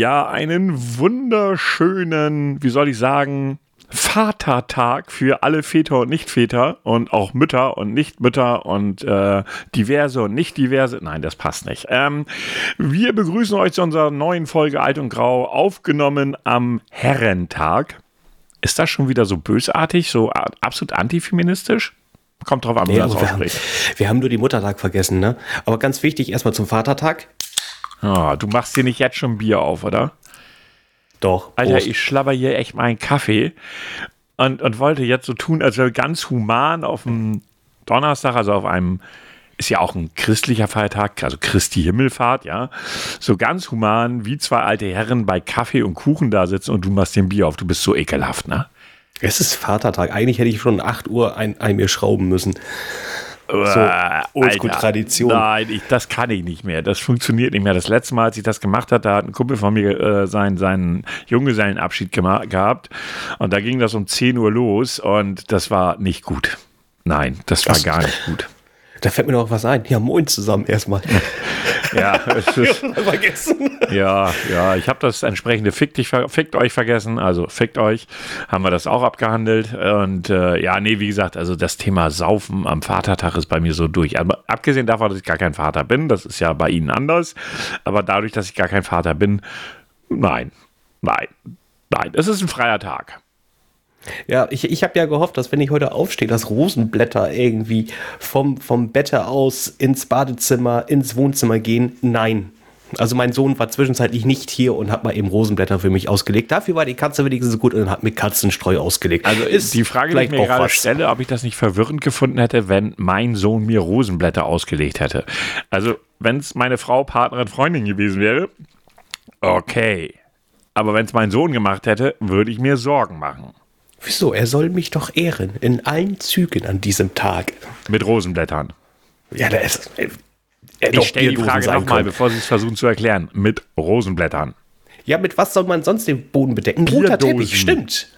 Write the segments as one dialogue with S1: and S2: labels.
S1: Ja, einen wunderschönen, wie soll ich sagen, Vatertag für alle Väter und Nichtväter und auch Mütter und Nichtmütter und äh, diverse und nicht diverse. Nein, das passt nicht. Ähm, wir begrüßen euch zu unserer neuen Folge Alt und Grau, aufgenommen am Herrentag. Ist das schon wieder so bösartig, so absolut antifeministisch? Kommt drauf an, wie
S2: nee,
S1: das
S2: wir, haben, wir haben nur die Muttertag vergessen, ne? Aber ganz wichtig, erstmal zum Vatertag.
S1: Oh, du machst dir nicht jetzt schon Bier auf, oder?
S2: Doch.
S1: Alter, Prost. ich schlabber hier echt meinen Kaffee und, und wollte jetzt so tun, als wäre ganz human auf dem Donnerstag, also auf einem, ist ja auch ein christlicher Feiertag, also Christi Himmelfahrt, ja. So ganz human, wie zwei alte Herren bei Kaffee und Kuchen da sitzen und du machst den Bier auf. Du bist so ekelhaft, ne?
S2: Es ist Vatertag. Eigentlich hätte ich schon 8 Uhr ein, ein mir schrauben müssen.
S1: So Oldschool-Tradition. Nein, ich, das kann ich nicht mehr. Das funktioniert nicht mehr. Das letzte Mal, als ich das gemacht hatte, hat ein Kumpel von mir äh, seinen, seinen Junggesellenabschied gehabt. Und da ging das um 10 Uhr los und das war nicht gut. Nein, das war das, gar nicht gut.
S2: Da fällt mir noch was ein. Ja, moin zusammen erstmal.
S1: ja, es ist, vergessen. Ja, ja, ich habe das entsprechende Fick dich, fickt euch vergessen, also fickt euch, haben wir das auch abgehandelt. Und äh, ja, nee, wie gesagt, also das Thema Saufen am Vatertag ist bei mir so durch. Aber abgesehen davon, dass ich gar kein Vater bin, das ist ja bei Ihnen anders. Aber dadurch, dass ich gar kein Vater bin, nein, nein, nein, es ist ein freier Tag.
S2: Ja, ich, ich habe ja gehofft, dass wenn ich heute aufstehe, dass Rosenblätter irgendwie vom, vom Bette aus ins Badezimmer, ins Wohnzimmer gehen. Nein. Also mein Sohn war zwischenzeitlich nicht hier und hat mal eben Rosenblätter für mich ausgelegt. Dafür war die Katze wenigstens gut und hat mit Katzenstreu ausgelegt.
S1: Also ist die Frage, die ich mir gerade was. stelle, ob ich das nicht verwirrend gefunden hätte, wenn mein Sohn mir Rosenblätter ausgelegt hätte. Also wenn es meine Frau, Partnerin, Freundin gewesen wäre, okay. Aber wenn es mein Sohn gemacht hätte, würde ich mir Sorgen machen.
S2: Wieso? Er soll mich doch ehren. In allen Zügen an diesem Tag.
S1: Mit Rosenblättern.
S2: Ja, da ist.
S1: Äh, ich stelle die Frage nochmal, bevor Sie es versuchen zu erklären. Mit Rosenblättern.
S2: Ja, mit was soll man sonst den Boden bedecken? Roter Teppich, stimmt.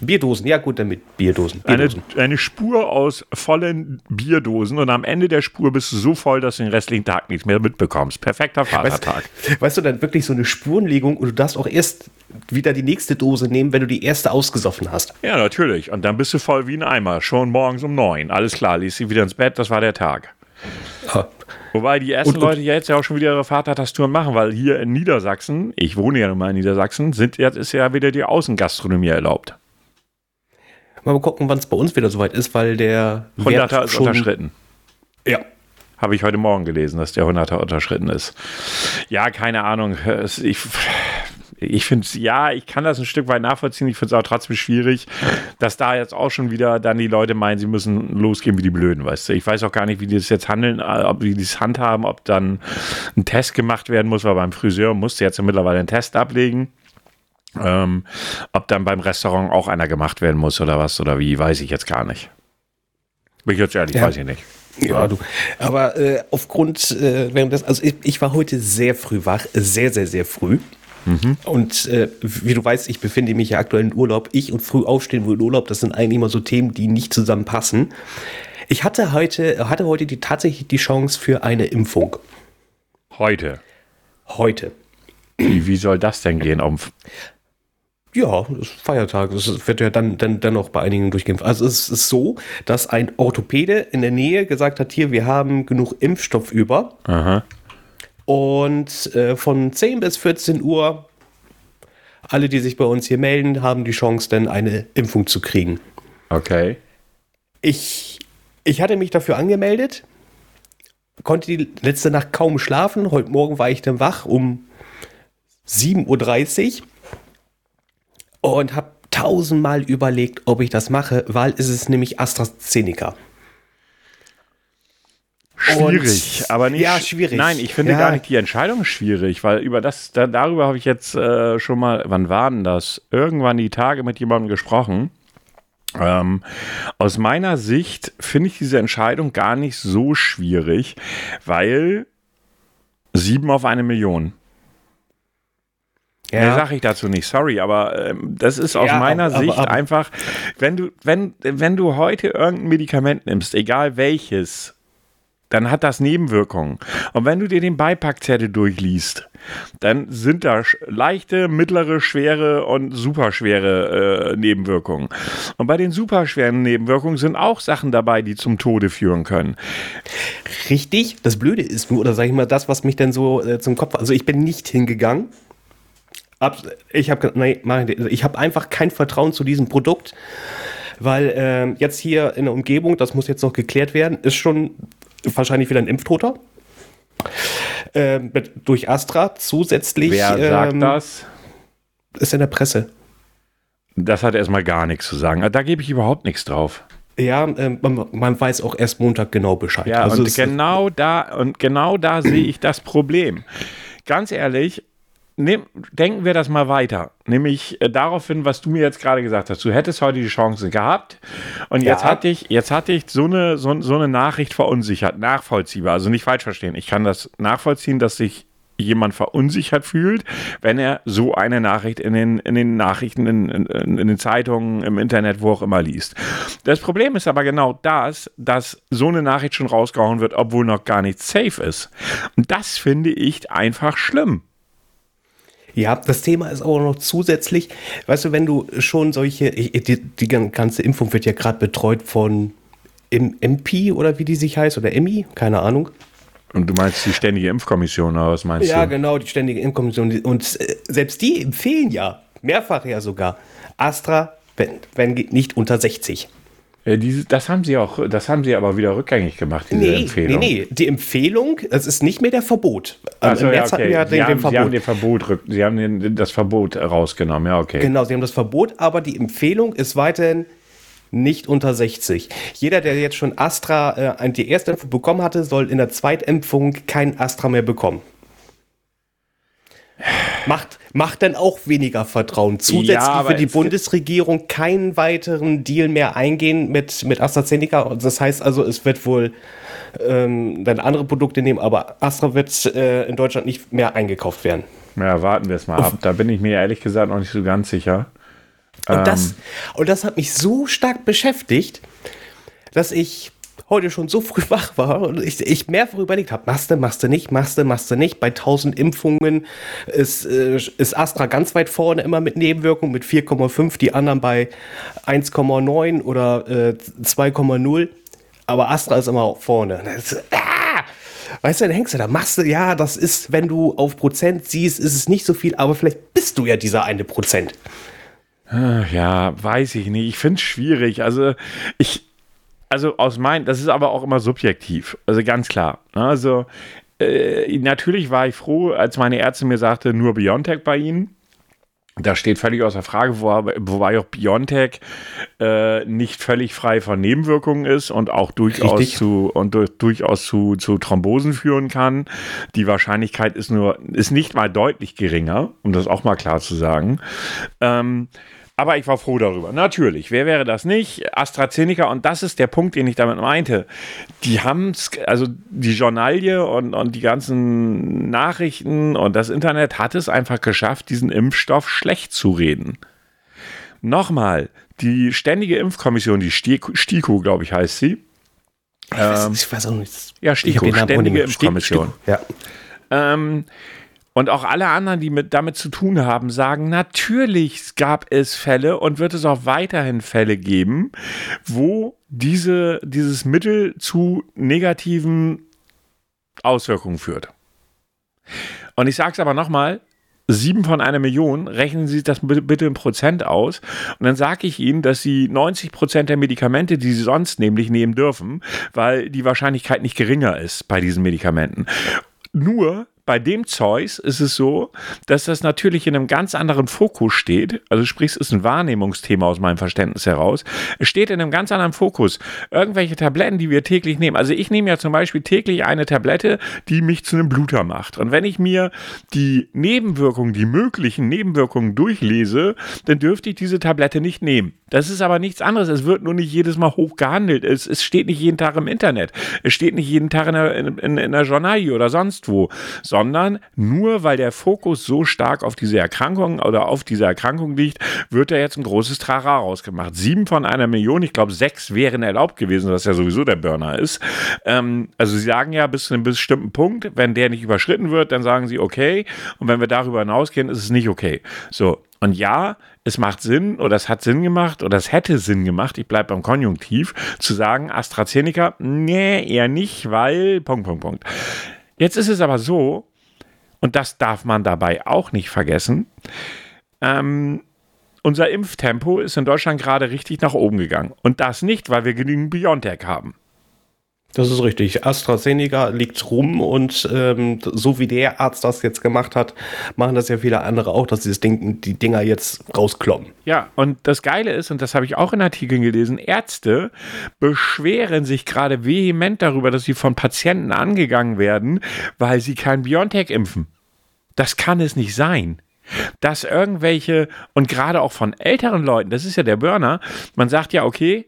S2: Bierdosen, ja gut, damit Bierdosen.
S1: Bierdosen. Eine, eine, Spur aus vollen Bierdosen und am Ende der Spur bist du so voll, dass du den restlichen Tag nichts mehr mitbekommst. Perfekter Vatertag.
S2: Weißt, weißt, du, dann wirklich so eine Spurenlegung und du darfst auch erst wieder die nächste Dose nehmen, wenn du die erste ausgesoffen hast.
S1: Ja, natürlich. Und dann bist du voll wie ein Eimer. Schon morgens um neun. Alles klar, liest sie wieder ins Bett, das war der Tag. Ja. Wobei die ersten und, und, Leute jetzt ja auch schon wieder ihre Vatertastouren machen, weil hier in Niedersachsen, ich wohne ja nun mal in Niedersachsen, sind jetzt ist ja wieder die Außengastronomie erlaubt.
S2: Mal gucken, wann es bei uns wieder soweit ist, weil der
S1: 100er ist unterschritten.
S2: Ja.
S1: Habe ich heute Morgen gelesen, dass der 100er unterschritten ist. Ja, keine Ahnung. Ich, ich finde es, ja, ich kann das ein Stück weit nachvollziehen. Ich finde es auch trotzdem schwierig, dass da jetzt auch schon wieder dann die Leute meinen, sie müssen losgehen wie die Blöden, weißt du. Ich weiß auch gar nicht, wie die das jetzt handeln, äh, ob die das handhaben, ob dann ein Test gemacht werden muss, weil beim Friseur musste jetzt ja mittlerweile einen Test ablegen. Ähm, ob dann beim Restaurant auch einer gemacht werden muss oder was oder wie, weiß ich jetzt gar nicht. Bin ich jetzt ehrlich, ja. weiß ich nicht.
S2: Ja, du. Aber äh, aufgrund, äh, während das, also ich, ich, war heute sehr früh wach, sehr, sehr, sehr früh. Mhm. Und äh, wie du weißt, ich befinde mich ja aktuell in Urlaub. Ich und früh aufstehen wohl in Urlaub, das sind eigentlich immer so Themen, die nicht zusammenpassen. Ich hatte heute, hatte heute die, tatsächlich die Chance für eine Impfung.
S1: Heute?
S2: Heute.
S1: Wie, wie soll das denn gehen? Auf
S2: ja, ist Feiertag. Das wird ja dann, dann dennoch bei einigen durchgeimpft. Also es ist so, dass ein Orthopäde in der Nähe gesagt hat, hier, wir haben genug Impfstoff über.
S1: Aha.
S2: Und äh, von 10 bis 14 Uhr, alle, die sich bei uns hier melden, haben die Chance, dann eine Impfung zu kriegen.
S1: Okay.
S2: Ich, ich hatte mich dafür angemeldet, konnte die letzte Nacht kaum schlafen. Heute Morgen war ich dann wach um 7.30 Uhr und habe tausendmal überlegt, ob ich das mache, weil es ist nämlich AstraZeneca.
S1: Schwierig, und, aber nicht.
S2: Ja, schwierig.
S1: Nein, ich finde ja. gar nicht die Entscheidung schwierig, weil über das, da, darüber habe ich jetzt äh, schon mal, wann waren das? Irgendwann die Tage mit jemandem gesprochen. Ähm, aus meiner Sicht finde ich diese Entscheidung gar nicht so schwierig, weil sieben auf eine Million. Ja. Mehr sage ich dazu nicht, sorry, aber ähm, das ist aus ja, meiner aber, Sicht aber, einfach, wenn du, wenn, wenn du heute irgendein Medikament nimmst, egal welches, dann hat das Nebenwirkungen. Und wenn du dir den Beipackzettel durchliest, dann sind da leichte, mittlere, schwere und superschwere äh, Nebenwirkungen. Und bei den superschweren Nebenwirkungen sind auch Sachen dabei, die zum Tode führen können.
S2: Richtig. Das Blöde ist nur, oder sage ich mal, das, was mich denn so äh, zum Kopf. Also ich bin nicht hingegangen. Ich habe nee, ich hab einfach kein Vertrauen zu diesem Produkt, weil äh, jetzt hier in der Umgebung, das muss jetzt noch geklärt werden, ist schon wahrscheinlich wieder ein Impftoter. Äh, durch Astra zusätzlich.
S1: Wer sagt ähm, das?
S2: Ist in der Presse.
S1: Das hat erstmal gar nichts zu sagen. Da gebe ich überhaupt nichts drauf.
S2: Ja, äh, man, man, weiß auch erst Montag genau Bescheid.
S1: Ja, also und genau da und genau da sehe ich das Problem. Ganz ehrlich, nehm, denken wir das mal weiter. Nämlich äh, darauf hin, was du mir jetzt gerade gesagt hast. Du hättest heute die Chance gehabt und jetzt ja. hatte ich, jetzt hatte ich so eine, so, so eine Nachricht verunsichert, nachvollziehbar. Also nicht falsch verstehen. Ich kann das nachvollziehen, dass sich jemand verunsichert fühlt, wenn er so eine Nachricht in den, in den Nachrichten, in, in, in, den Zeitungen, im Internet, wo auch immer liest. Das Problem ist aber genau das, dass so eine Nachricht schon rausgehauen wird, obwohl noch gar nicht safe ist. Und das finde ich einfach schlimm.
S2: Ja, das Thema ist auch noch zusätzlich, weißt du, wenn du schon solche, die, die ganze Impfung wird ja gerade betreut von MP oder wie die sich heißt, oder EMI, keine Ahnung.
S1: Und du meinst die Ständige Impfkommission, oder was meinst
S2: ja,
S1: du?
S2: Ja, genau, die Ständige Impfkommission. Und äh, selbst die empfehlen ja, mehrfach ja sogar, Astra, wenn, wenn nicht unter 60.
S1: Ja, diese, das haben sie auch, das haben sie aber wieder rückgängig gemacht, diese nee, Empfehlung. Nee,
S2: nee, die Empfehlung, es ist nicht mehr der Verbot.
S1: Also Im März ja, okay. hatten wir ja den, haben, den Verbot. Sie haben, den Verbot, sie haben den, das Verbot rausgenommen, ja, okay.
S2: Genau, sie haben das Verbot, aber die Empfehlung ist weiterhin nicht unter 60. Jeder, der jetzt schon Astra äh, die erste Impfung bekommen hatte, soll in der Zweitimpfung kein Astra mehr bekommen. Macht, macht dann auch weniger Vertrauen. Zusätzlich ja, wird die Bundesregierung keinen weiteren Deal mehr eingehen mit, mit AstraZeneca. Das heißt also, es wird wohl ähm, dann andere Produkte nehmen, aber Astra wird äh, in Deutschland nicht mehr eingekauft werden.
S1: Ja, warten wir es mal ab. Da bin ich mir ehrlich gesagt noch nicht so ganz sicher.
S2: Und, ähm. das, und das hat mich so stark beschäftigt, dass ich heute schon so früh wach war und ich, ich mehrfach überlegt habe, machst du, machst du nicht, machst du, machst du nicht. Bei 1000 Impfungen ist, äh, ist Astra ganz weit vorne immer mit Nebenwirkungen mit 4,5, die anderen bei 1,9 oder äh, 2,0. Aber Astra ist immer vorne. Ah! Weißt du, dann hängst du da, machst du, ja, das ist, wenn du auf Prozent siehst, ist es nicht so viel, aber vielleicht bist du ja dieser eine Prozent.
S1: Ja, weiß ich nicht. Ich finde es schwierig. Also ich, also aus meinen, das ist aber auch immer subjektiv, also ganz klar. Ne? Also äh, natürlich war ich froh, als meine Ärztin mir sagte, nur Biontech bei Ihnen. Das steht völlig außer Frage, wo, wobei auch Biontech äh, nicht völlig frei von Nebenwirkungen ist und auch durchaus zu und durch, durchaus zu, zu Thrombosen führen kann. Die Wahrscheinlichkeit ist nur ist nicht mal deutlich geringer, um das auch mal klar zu sagen. Ähm, aber ich war froh darüber. Natürlich, wer wäre das nicht? AstraZeneca, und das ist der Punkt, den ich damit meinte. Die haben es, also die Journalie und, und die ganzen Nachrichten und das Internet hat es einfach geschafft, diesen Impfstoff schlecht zu reden. Nochmal, die Ständige Impfkommission, die STIKO, glaube ich, heißt sie.
S2: Ich weiß, ähm, ich weiß auch nicht.
S1: Ja, STIKO, Ständige Impfkommission. STIKO, ja. Ähm, und auch alle anderen, die mit, damit zu tun haben, sagen, natürlich gab es Fälle und wird es auch weiterhin Fälle geben, wo diese, dieses Mittel zu negativen Auswirkungen führt. Und ich sage es aber nochmal, sieben von einer Million, rechnen Sie das bitte in Prozent aus. Und dann sage ich Ihnen, dass Sie 90 Prozent der Medikamente, die Sie sonst nämlich nehmen dürfen, weil die Wahrscheinlichkeit nicht geringer ist bei diesen Medikamenten. Nur bei dem Zeus ist es so, dass das natürlich in einem ganz anderen Fokus steht. Also sprich, es ist ein Wahrnehmungsthema aus meinem Verständnis heraus. Es steht in einem ganz anderen Fokus. Irgendwelche Tabletten, die wir täglich nehmen. Also ich nehme ja zum Beispiel täglich eine Tablette, die mich zu einem Bluter macht. Und wenn ich mir die Nebenwirkungen, die möglichen Nebenwirkungen durchlese, dann dürfte ich diese Tablette nicht nehmen. Das ist aber nichts anderes. Es wird nur nicht jedes Mal hoch gehandelt. Es, es steht nicht jeden Tag im Internet. Es steht nicht jeden Tag in der, in, in, in der Journalie oder sonst wo. So sondern nur weil der Fokus so stark auf diese Erkrankung oder auf diese Erkrankung liegt, wird da jetzt ein großes Trara rausgemacht. Sieben von einer Million, ich glaube sechs wären erlaubt gewesen, was ja sowieso der Burner ist. Ähm, also sie sagen ja bis zu einem bestimmten Punkt, wenn der nicht überschritten wird, dann sagen sie okay und wenn wir darüber hinausgehen, ist es nicht okay. So, und ja, es macht Sinn oder es hat Sinn gemacht oder es hätte Sinn gemacht, ich bleibe beim Konjunktiv, zu sagen, AstraZeneca, nee, eher nicht, weil, Punkt, Punkt, Punkt. Jetzt ist es aber so, und das darf man dabei auch nicht vergessen, ähm, unser Impftempo ist in Deutschland gerade richtig nach oben gegangen. Und das nicht, weil wir genügend BioNTech haben.
S2: Das ist richtig. AstraZeneca liegt rum und ähm, so wie der Arzt das jetzt gemacht hat, machen das ja viele andere auch, dass sie das Ding, die Dinger jetzt rauskloppen.
S1: Ja, und das Geile ist, und das habe ich auch in Artikeln gelesen, Ärzte beschweren sich gerade vehement darüber, dass sie von Patienten angegangen werden, weil sie kein BioNTech impfen. Das kann es nicht sein dass irgendwelche, und gerade auch von älteren Leuten, das ist ja der Burner, man sagt ja, okay,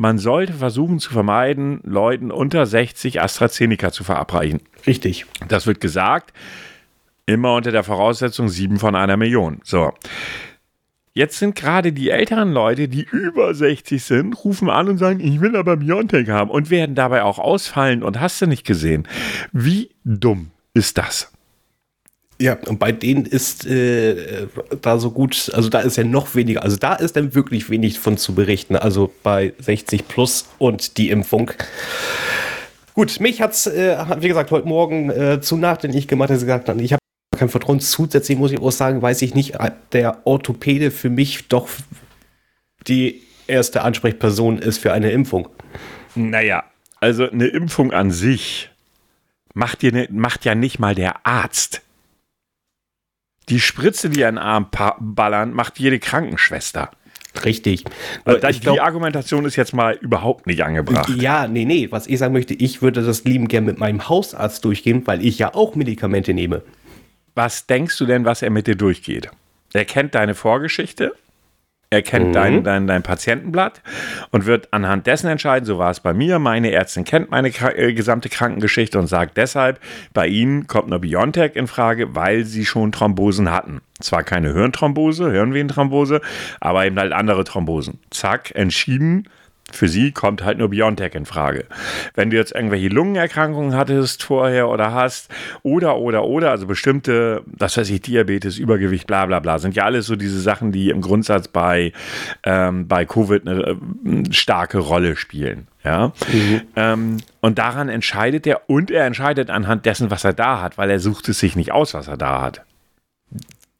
S1: man sollte versuchen zu vermeiden, Leuten unter 60 AstraZeneca zu verabreichen.
S2: Richtig.
S1: Das wird gesagt, immer unter der Voraussetzung 7 von einer Million. So. Jetzt sind gerade die älteren Leute, die über 60 sind, rufen an und sagen, ich will aber Biontech haben und werden dabei auch ausfallen und hast du nicht gesehen. Wie dumm ist das?
S2: Ja, und bei denen ist äh, da so gut, also da ist ja noch weniger, also da ist dann wirklich wenig von zu berichten, also bei 60 plus und die Impfung. Gut, mich hat's, äh, wie gesagt, heute Morgen äh, zu nachdenklich gemacht, dass ich gesagt habe, ich habe kein Vertrauen. Zusätzlich muss ich auch sagen, weiß ich nicht, der Orthopäde für mich doch die erste Ansprechperson ist für eine Impfung.
S1: Naja, also eine Impfung an sich macht, dir ne, macht ja nicht mal der Arzt. Die Spritze, die an den Arm ballern, macht jede Krankenschwester.
S2: Richtig.
S1: Die glaub, Argumentation ist jetzt mal überhaupt nicht angebracht.
S2: Ja, nee, nee. Was ich sagen möchte, ich würde das lieben gern mit meinem Hausarzt durchgehen, weil ich ja auch Medikamente nehme.
S1: Was denkst du denn, was er mit dir durchgeht? Er kennt deine Vorgeschichte. Er kennt mhm. dein, dein, dein Patientenblatt und wird anhand dessen entscheiden, so war es bei mir, meine Ärztin kennt meine äh, gesamte Krankengeschichte und sagt deshalb, bei Ihnen kommt nur Biontech in Frage, weil Sie schon Thrombosen hatten. Zwar keine Hirnthrombose, Hirnvenenthrombose, aber eben halt andere Thrombosen. Zack, entschieden, für sie kommt halt nur Biontech in Frage. Wenn du jetzt irgendwelche Lungenerkrankungen hattest vorher oder hast, oder, oder, oder, also bestimmte, das weiß ich, Diabetes, Übergewicht, bla, bla, bla, sind ja alles so diese Sachen, die im Grundsatz bei, ähm, bei Covid eine äh, starke Rolle spielen. Ja. Mhm. Ähm, und daran entscheidet er und er entscheidet anhand dessen, was er da hat, weil er sucht es sich nicht aus, was er da hat.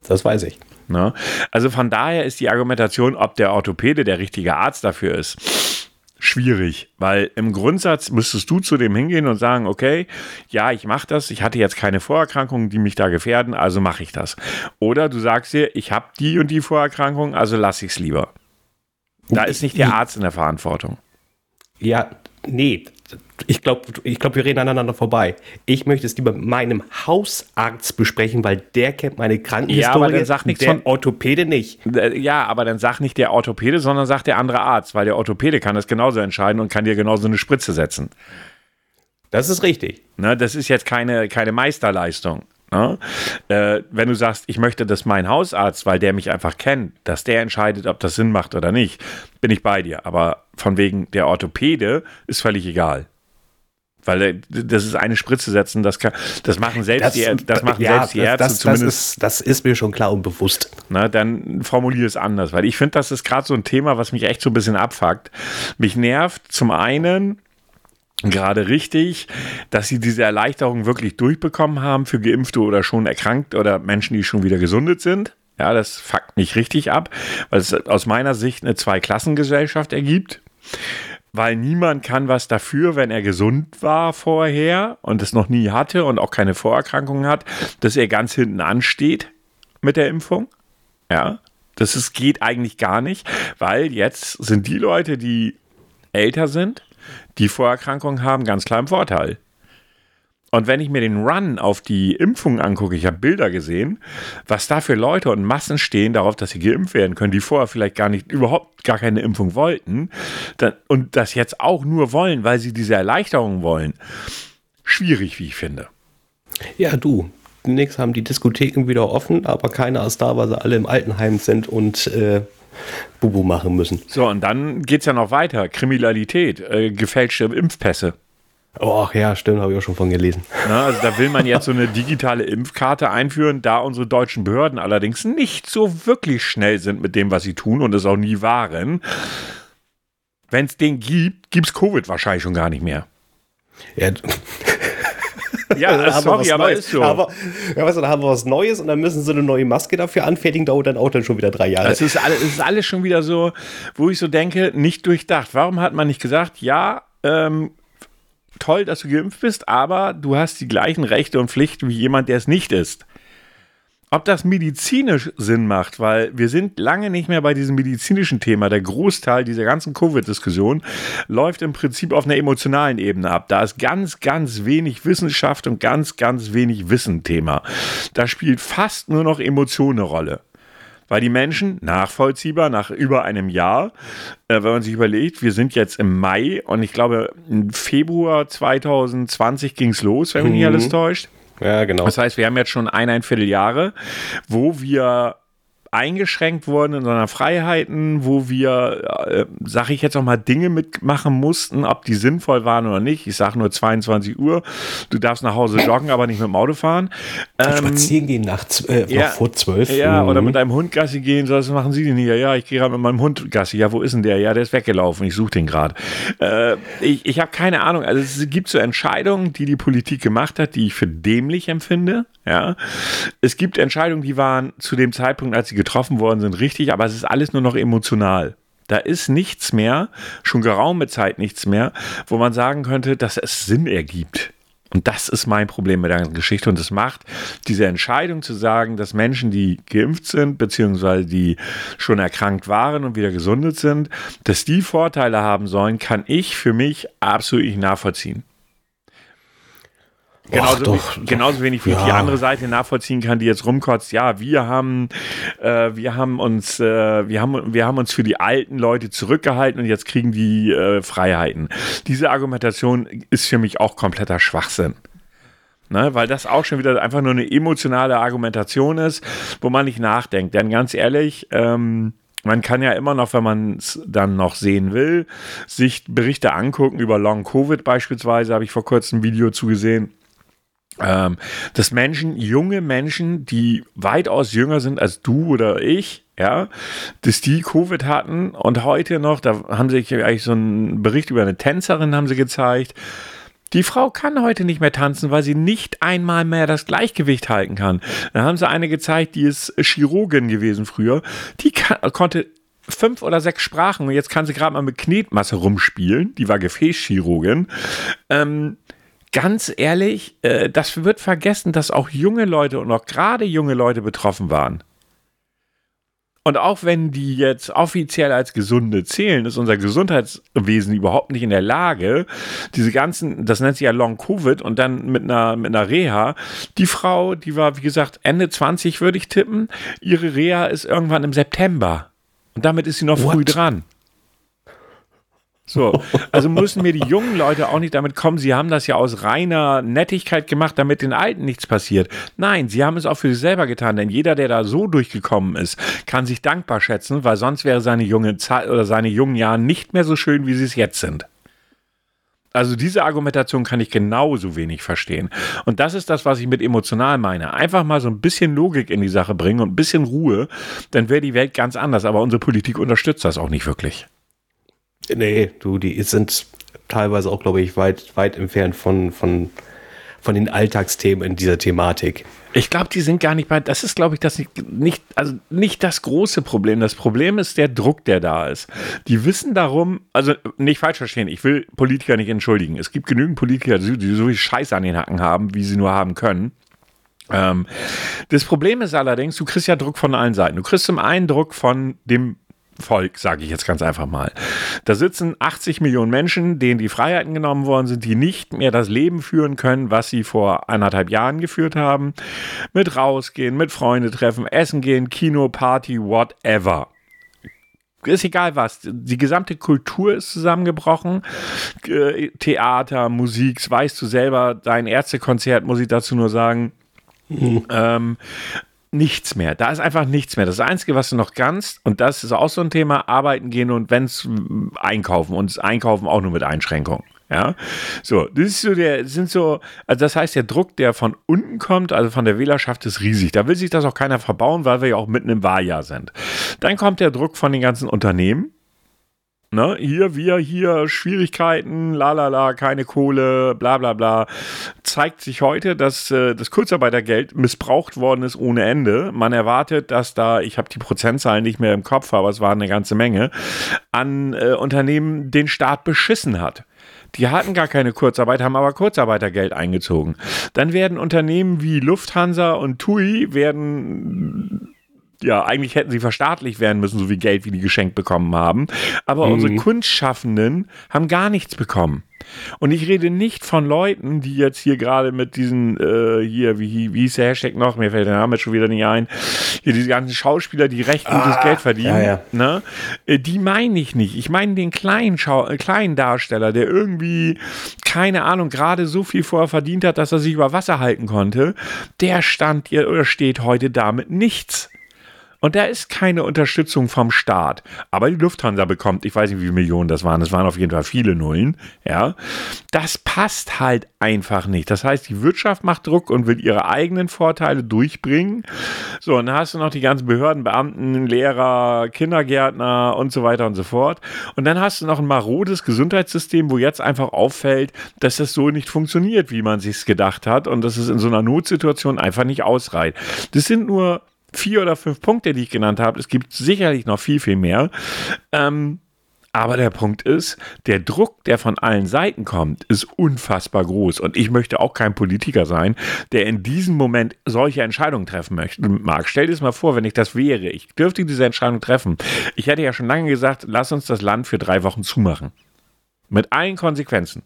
S2: Das weiß ich.
S1: Ne? Also von daher ist die Argumentation, ob der Orthopäde der richtige Arzt dafür ist, schwierig, weil im Grundsatz müsstest du zu dem hingehen und sagen, okay, ja, ich mache das, ich hatte jetzt keine Vorerkrankungen, die mich da gefährden, also mache ich das. Oder du sagst dir, ich habe die und die Vorerkrankung, also lasse ich es lieber. Da ist nicht der Arzt in der Verantwortung.
S2: Ja, nee, ich glaube, ich glaub, wir reden aneinander vorbei. Ich möchte es lieber mit meinem Hausarzt besprechen, weil der kennt meine Krankenhistorie. Ja, aber
S1: dann sag nichts
S2: der von Orthopäde nicht.
S1: Äh, ja, aber dann sag nicht der Orthopäde, sondern sag der andere Arzt, weil der Orthopäde kann das genauso entscheiden und kann dir genauso eine Spritze setzen.
S2: Das ist richtig.
S1: Ne, das ist jetzt keine, keine Meisterleistung. Ne? Äh, wenn du sagst, ich möchte, dass mein Hausarzt, weil der mich einfach kennt, dass der entscheidet, ob das Sinn macht oder nicht, bin ich bei dir. Aber von wegen der Orthopäde ist völlig egal. Weil das ist eine Spritze setzen, das, kann, das machen selbst das, die, das machen ja, selbst die Ärzte
S2: das, zumindest. Das ist, das ist, mir schon klar und bewusst.
S1: Na, dann formuliere es anders, weil ich finde, das ist gerade so ein Thema, was mich echt so ein bisschen abfuckt. Mich nervt zum einen, gerade richtig, dass sie diese Erleichterung wirklich durchbekommen haben für Geimpfte oder schon erkrankt oder Menschen, die schon wieder gesundet sind. Ja, das fuckt mich richtig ab, weil es aus meiner Sicht eine Zweiklassengesellschaft ergibt. Weil niemand kann was dafür, wenn er gesund war vorher und es noch nie hatte und auch keine Vorerkrankungen hat, dass er ganz hinten ansteht mit der Impfung. Ja, das ist, geht eigentlich gar nicht, weil jetzt sind die Leute, die älter sind, die Vorerkrankungen haben, ganz klar im Vorteil. Und wenn ich mir den Run auf die Impfung angucke, ich habe Bilder gesehen, was da für Leute und Massen stehen darauf, dass sie geimpft werden können, die vorher vielleicht gar nicht, überhaupt gar keine Impfung wollten und das jetzt auch nur wollen, weil sie diese Erleichterung wollen. Schwierig, wie ich finde.
S2: Ja, du, demnächst haben die Diskotheken wieder offen, aber keiner ist da, weil sie alle im Altenheim sind und äh, Bubu machen müssen.
S1: So, und dann geht es ja noch weiter. Kriminalität, äh, gefälschte Impfpässe.
S2: Oh, ja, stimmt, habe ich auch schon von gelesen.
S1: Na, also da will man jetzt so eine digitale Impfkarte einführen, da unsere deutschen Behörden allerdings nicht so wirklich schnell sind mit dem, was sie tun und es auch nie waren. Wenn es den gibt, gibt es Covid wahrscheinlich schon gar nicht mehr.
S2: Ja,
S1: ja sorry, aber Neues. ist so.
S2: Aber, ja, weißt du, da haben wir was Neues und dann müssen sie eine neue Maske dafür anfertigen, dauert dann auch dann schon wieder drei Jahre.
S1: Es ist, alles, es ist alles schon wieder so, wo ich so denke, nicht durchdacht. Warum hat man nicht gesagt, ja, ähm, toll, dass du geimpft bist, aber du hast die gleichen Rechte und Pflichten wie jemand, der es nicht ist. Ob das medizinisch Sinn macht, weil wir sind lange nicht mehr bei diesem medizinischen Thema. Der Großteil dieser ganzen Covid-Diskussion läuft im Prinzip auf einer emotionalen Ebene ab. Da ist ganz, ganz wenig Wissenschaft und ganz, ganz wenig Wissen Thema. Da spielt fast nur noch Emotion eine Rolle weil die Menschen nachvollziehbar nach über einem Jahr, äh, wenn man sich überlegt, wir sind jetzt im Mai und ich glaube, im Februar 2020 ging es los, wenn mich nicht mhm. alles täuscht.
S2: Ja, genau.
S1: Das heißt, wir haben jetzt schon eineinviertel Jahre, wo wir eingeschränkt wurden in unseren Freiheiten, wo wir, äh, sag ich jetzt auch mal, Dinge mitmachen mussten, ob die sinnvoll waren oder nicht. Ich sage nur 22 Uhr. Du darfst nach Hause joggen, aber nicht mit dem Auto fahren.
S2: Ähm, Spazieren gehen nachts, äh, ja, vor zwölf.
S1: Ja, mhm. oder mit deinem Hund Gassi gehen. So, was machen sie denn hier? Ja, ich gehe gerade mit meinem Hund Gassi. Ja, wo ist denn der? Ja, der ist weggelaufen. Ich suche den gerade. Äh, ich ich habe keine Ahnung. Also es gibt so Entscheidungen, die die Politik gemacht hat, die ich für dämlich empfinde. Ja, es gibt Entscheidungen, die waren zu dem Zeitpunkt, als sie getroffen worden sind, richtig, aber es ist alles nur noch emotional. Da ist nichts mehr, schon geraume Zeit nichts mehr, wo man sagen könnte, dass es Sinn ergibt. Und das ist mein Problem mit der ganzen Geschichte. Und es macht diese Entscheidung zu sagen, dass Menschen, die geimpft sind, beziehungsweise die schon erkrankt waren und wieder gesundet sind, dass die Vorteile haben sollen, kann ich für mich absolut nicht nachvollziehen. Genauso, doch, wie, genauso wenig wie ja. die andere Seite nachvollziehen kann, die jetzt rumkotzt. Ja, wir haben, äh, wir haben uns, äh, wir haben, wir haben uns für die alten Leute zurückgehalten und jetzt kriegen die äh, Freiheiten. Diese Argumentation ist für mich auch kompletter Schwachsinn. Ne, weil das auch schon wieder einfach nur eine emotionale Argumentation ist, wo man nicht nachdenkt. Denn ganz ehrlich, ähm, man kann ja immer noch, wenn man es dann noch sehen will, sich Berichte angucken über Long Covid beispielsweise, habe ich vor kurzem ein Video zugesehen ähm, dass Menschen, junge Menschen, die weitaus jünger sind als du oder ich, ja, dass die Covid hatten und heute noch, da haben sie eigentlich so einen Bericht über eine Tänzerin haben sie gezeigt. Die Frau kann heute nicht mehr tanzen, weil sie nicht einmal mehr das Gleichgewicht halten kann. Da haben sie eine gezeigt, die ist Chirurgin gewesen früher. Die konnte fünf oder sechs Sprachen und jetzt kann sie gerade mal mit Knetmasse rumspielen. Die war Gefäßchirurgin. Ähm, ganz ehrlich, äh, das wird vergessen, dass auch junge Leute und auch gerade junge Leute betroffen waren. Und auch wenn die jetzt offiziell als Gesunde zählen, ist unser Gesundheitswesen überhaupt nicht in der Lage, diese ganzen, das nennt sich ja Long Covid und dann mit einer, mit einer Reha. Die Frau, die war, wie gesagt, Ende 20 würde ich tippen. Ihre Reha ist irgendwann im September. Und damit ist sie noch What? früh dran. So, also müssen mir die jungen Leute auch nicht damit kommen, sie haben das ja aus reiner Nettigkeit gemacht, damit den Alten nichts passiert. Nein, sie haben es auch für sich selber getan, denn jeder, der da so durchgekommen ist, kann sich dankbar schätzen, weil sonst wäre seine junge Zeit oder seine jungen Jahre nicht mehr so schön, wie sie es jetzt sind. Also diese Argumentation kann ich genauso wenig verstehen. Und das ist das, was ich mit emotional meine. Einfach mal so ein bisschen Logik in die Sache bringen und ein bisschen Ruhe, dann wäre die Welt ganz anders. Aber unsere Politik unterstützt das auch nicht wirklich.
S2: Nee, du, die sind teilweise auch, glaube ich, weit, weit entfernt von, von, von den Alltagsthemen in dieser Thematik.
S1: Ich glaube, die sind gar nicht bei, das ist, glaube ich, das nicht, nicht, also nicht das große Problem. Das Problem ist der Druck, der da ist. Die wissen darum, also nicht falsch verstehen, ich will Politiker nicht entschuldigen. Es gibt genügend Politiker, die so viel Scheiße an den Hacken haben, wie sie nur haben können. Ähm, das Problem ist allerdings, du kriegst ja Druck von allen Seiten. Du kriegst zum einen Druck von dem Volk, sage ich jetzt ganz einfach mal. Da sitzen 80 Millionen Menschen, denen die Freiheiten genommen worden sind, die nicht mehr das Leben führen können, was sie vor anderthalb Jahren geführt haben. Mit rausgehen, mit Freunde treffen, essen gehen, Kino, Party, whatever ist egal was. Die gesamte Kultur ist zusammengebrochen. Theater, Musik, weißt du selber, dein Ärztekonzert, muss ich dazu nur sagen, Mhm. Ähm, nichts mehr. Da ist einfach nichts mehr. Das Einzige, was du noch kannst, und das ist auch so ein Thema, arbeiten gehen und wenn es einkaufen und Einkaufen auch nur mit Einschränkungen. Ja, so, das ist so der, sind so, also das heißt, der Druck, der von unten kommt, also von der Wählerschaft, ist riesig. Da will sich das auch keiner verbauen, weil wir ja auch mitten im Wahljahr sind. Dann kommt der Druck von den ganzen Unternehmen, Ne? Hier, wir, hier, Schwierigkeiten, la la la, keine Kohle, bla bla bla. Zeigt sich heute, dass äh, das Kurzarbeitergeld missbraucht worden ist ohne Ende. Man erwartet, dass da, ich habe die Prozentzahlen nicht mehr im Kopf, aber es war eine ganze Menge, an äh, Unternehmen den Staat beschissen hat. Die hatten gar keine Kurzarbeit, haben aber Kurzarbeitergeld eingezogen. Dann werden Unternehmen wie Lufthansa und TUI werden ja, eigentlich hätten sie verstaatlicht werden müssen, so viel Geld, wie die geschenkt bekommen haben. Aber mhm. unsere Kunstschaffenden haben gar nichts bekommen. Und ich rede nicht von Leuten, die jetzt hier gerade mit diesen, äh, hier, wie, wie hieß der Hashtag noch? Mir fällt der Name schon wieder nicht ein. Hier diese ganzen Schauspieler, die recht gutes ah, Geld verdienen. Ja, ja. Ne? Äh, die meine ich nicht. Ich meine den kleinen, Schau äh, kleinen Darsteller, der irgendwie, keine Ahnung, gerade so viel vorher verdient hat, dass er sich über Wasser halten konnte. Der stand oder steht heute damit nichts. Und da ist keine Unterstützung vom Staat. Aber die Lufthansa bekommt, ich weiß nicht, wie viele Millionen das waren, das waren auf jeden Fall viele Nullen. Ja, das passt halt einfach nicht. Das heißt, die Wirtschaft macht Druck und will ihre eigenen Vorteile durchbringen. So, und dann hast du noch die ganzen Behörden, Beamten, Lehrer, Kindergärtner und so weiter und so fort. Und dann hast du noch ein marodes Gesundheitssystem, wo jetzt einfach auffällt, dass das so nicht funktioniert, wie man sich gedacht hat und dass es in so einer Notsituation einfach nicht ausreicht. Das sind nur vier oder fünf Punkte, die ich genannt habe. Es gibt sicherlich noch viel, viel mehr. Ähm, aber der Punkt ist, der Druck, der von allen Seiten kommt, ist unfassbar groß. Und ich möchte auch kein Politiker sein, der in diesem Moment solche Entscheidungen treffen möchte, mag. Stell dir das mal vor, wenn ich das wäre. Ich dürfte diese Entscheidung treffen. Ich hätte ja schon lange gesagt, lass uns das Land für drei Wochen zumachen. Mit allen Konsequenzen.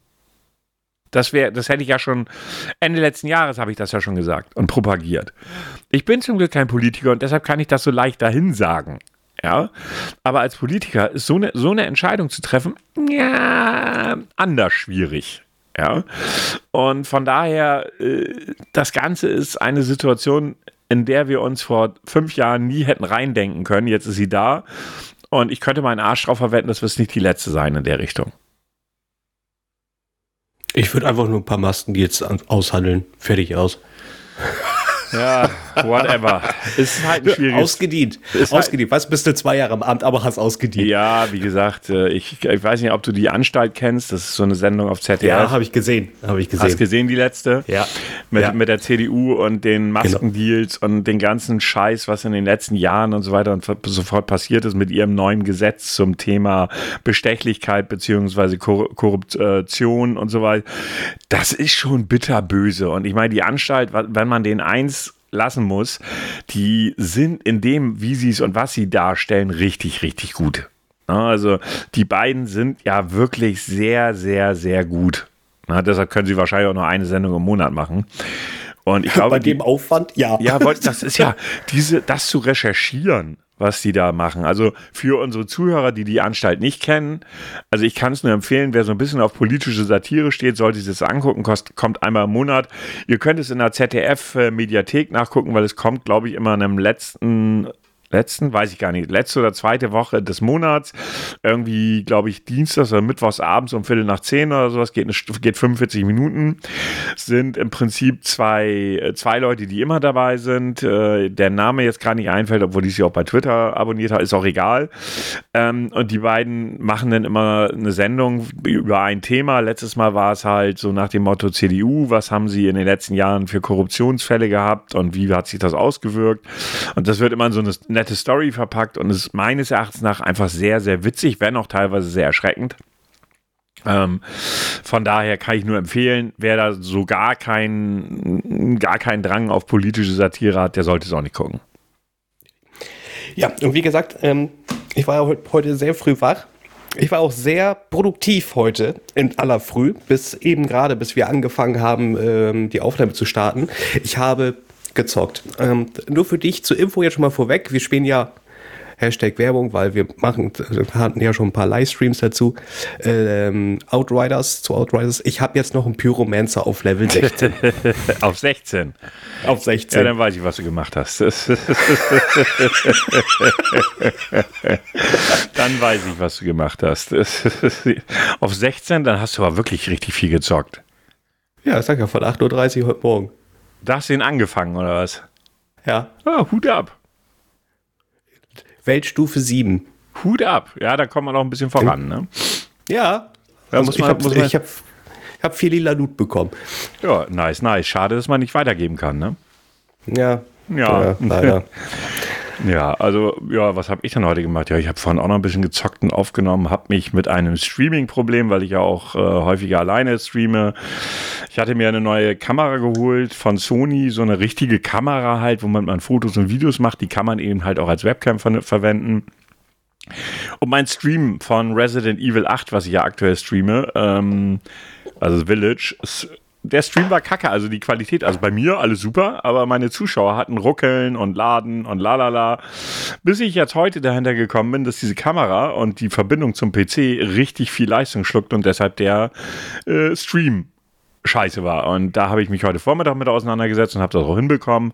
S1: Das wäre, das hätte ich ja schon Ende letzten Jahres habe ich das ja schon gesagt und propagiert. Ich bin zum Glück kein Politiker und deshalb kann ich das so leicht dahin sagen. Ja, aber als Politiker ist so eine, so eine Entscheidung zu treffen, ja, anders schwierig. Ja, und von daher, äh, das Ganze ist eine Situation, in der wir uns vor fünf Jahren nie hätten reindenken können. Jetzt ist sie da und ich könnte meinen Arsch drauf verwenden, das wird nicht die letzte sein in der Richtung.
S2: Ich würde einfach nur ein paar Masken jetzt aushandeln. Fertig aus.
S1: Ja, whatever.
S2: Ist halt ein schwieriges. Ausgedient. Ist halt ausgedient. Halt Was bist du zwei Jahre im Amt, aber hast ausgedient.
S1: Ja, wie gesagt, äh, ich, ich weiß nicht, ob du die Anstalt kennst. Das ist so eine Sendung auf ZDF.
S2: Ja, habe ich gesehen. Habe ich gesehen.
S1: Hast gesehen die letzte?
S2: Ja.
S1: Mit,
S2: ja.
S1: mit der CDU und den genau. Maskendeals genau. und den ganzen Scheiß, was in den letzten Jahren und so weiter und so fort passiert ist mit ihrem neuen Gesetz zum Thema Bestechlichkeit beziehungsweise Korruption und so weiter. Das ist schon bitterböse. Und ich meine, die Anstalt, wenn man den eins lassen muss, die sind in dem, wie sie es und was sie darstellen, richtig, richtig gut. Also die beiden sind ja wirklich sehr, sehr, sehr gut. Na, deshalb können sie wahrscheinlich auch nur eine Sendung im Monat machen. Und ich glaube,
S2: bei dem Aufwand, ja.
S1: Ja, das ist ja diese, das zu recherchieren was die da machen. Also für unsere Zuhörer, die die Anstalt nicht kennen, also ich kann es nur empfehlen, wer so ein bisschen auf politische Satire steht, sollte sich das angucken, kost, kommt einmal im Monat. Ihr könnt es in der ZDF-Mediathek nachgucken, weil es kommt, glaube ich, immer in einem letzten letzten, weiß ich gar nicht, letzte oder zweite Woche des Monats, irgendwie, glaube ich, Dienstags oder Mittwochs abends um Viertel nach zehn oder sowas, geht, eine, geht 45 Minuten, sind im Prinzip zwei, zwei Leute, die immer dabei sind. Äh, der Name jetzt gar nicht einfällt, obwohl ich sie auch bei Twitter abonniert habe, ist auch egal. Ähm, und die beiden machen dann immer eine Sendung über ein Thema. Letztes Mal war es halt so nach dem Motto CDU, was haben sie in den letzten Jahren für Korruptionsfälle gehabt und wie hat sich das ausgewirkt? Und das wird immer so eine nette Story verpackt und ist meines Erachtens nach einfach sehr, sehr witzig, wenn auch teilweise sehr erschreckend. Ähm, von daher kann ich nur empfehlen, wer da so gar keinen, gar keinen Drang auf politische Satire hat, der sollte es auch nicht gucken.
S2: Ja, und wie gesagt, ähm, ich war heute sehr früh wach. Ich war auch sehr produktiv heute in aller Früh, bis eben gerade, bis wir angefangen haben, ähm, die Aufnahme zu starten. Ich habe gezockt. Ähm, nur für dich zur Info jetzt schon mal vorweg. Wir spielen ja Hashtag Werbung, weil wir machen, hatten ja schon ein paar Livestreams dazu. Ähm, Outriders zu Outriders. Ich habe jetzt noch einen Pyromancer auf Level 16.
S1: auf 16.
S2: Auf 16.
S1: Ja, dann weiß ich, was du gemacht hast. dann weiß ich, was du gemacht hast. auf 16, dann hast du aber wirklich richtig viel gezockt.
S2: Ja, ich sag ja, von 8.30 Uhr heute Morgen.
S1: Da hast du ihn angefangen, oder was?
S2: Ja.
S1: Ah, Hut ab.
S2: Weltstufe 7.
S1: Hut ab. Ja, da kommt man auch ein bisschen voran, ne?
S2: Ja.
S1: Da
S2: Also
S1: muss
S2: ich
S1: man-
S2: habe
S1: muss man-
S2: ich hab, ich hab viel lila Loot bekommen.
S1: Ja, nice, nice. Schade, dass man nicht weitergeben kann, ne?
S2: Ja.
S1: Ja.
S2: leider.
S1: Ja, also, ja, was habe ich denn heute gemacht? Ja, ich habe vorhin auch noch ein bisschen gezockt und aufgenommen, habe mich mit einem Streaming-Problem, weil ich ja auch äh, häufiger alleine streame. Ich hatte mir eine neue Kamera geholt von Sony, so eine richtige Kamera halt, wo man, Fotos und Videos macht. Die kann man eben halt auch als Webcam ver verwenden. Und mein Stream von Resident Evil 8, was ich ja aktuell streame, ähm, also Village, s- der Stream war kacke, also die Qualität, also bei mir alles super, aber meine Zuschauer hatten Ruckeln und Laden und lalala. Bis ich jetzt heute dahinter gekommen bin, dass diese Kamera und die Verbindung zum PC richtig viel Leistung schluckt und deshalb der äh, Stream scheiße war. Und da habe ich mich heute Vormittag mit auseinandergesetzt und habe das auch hinbekommen.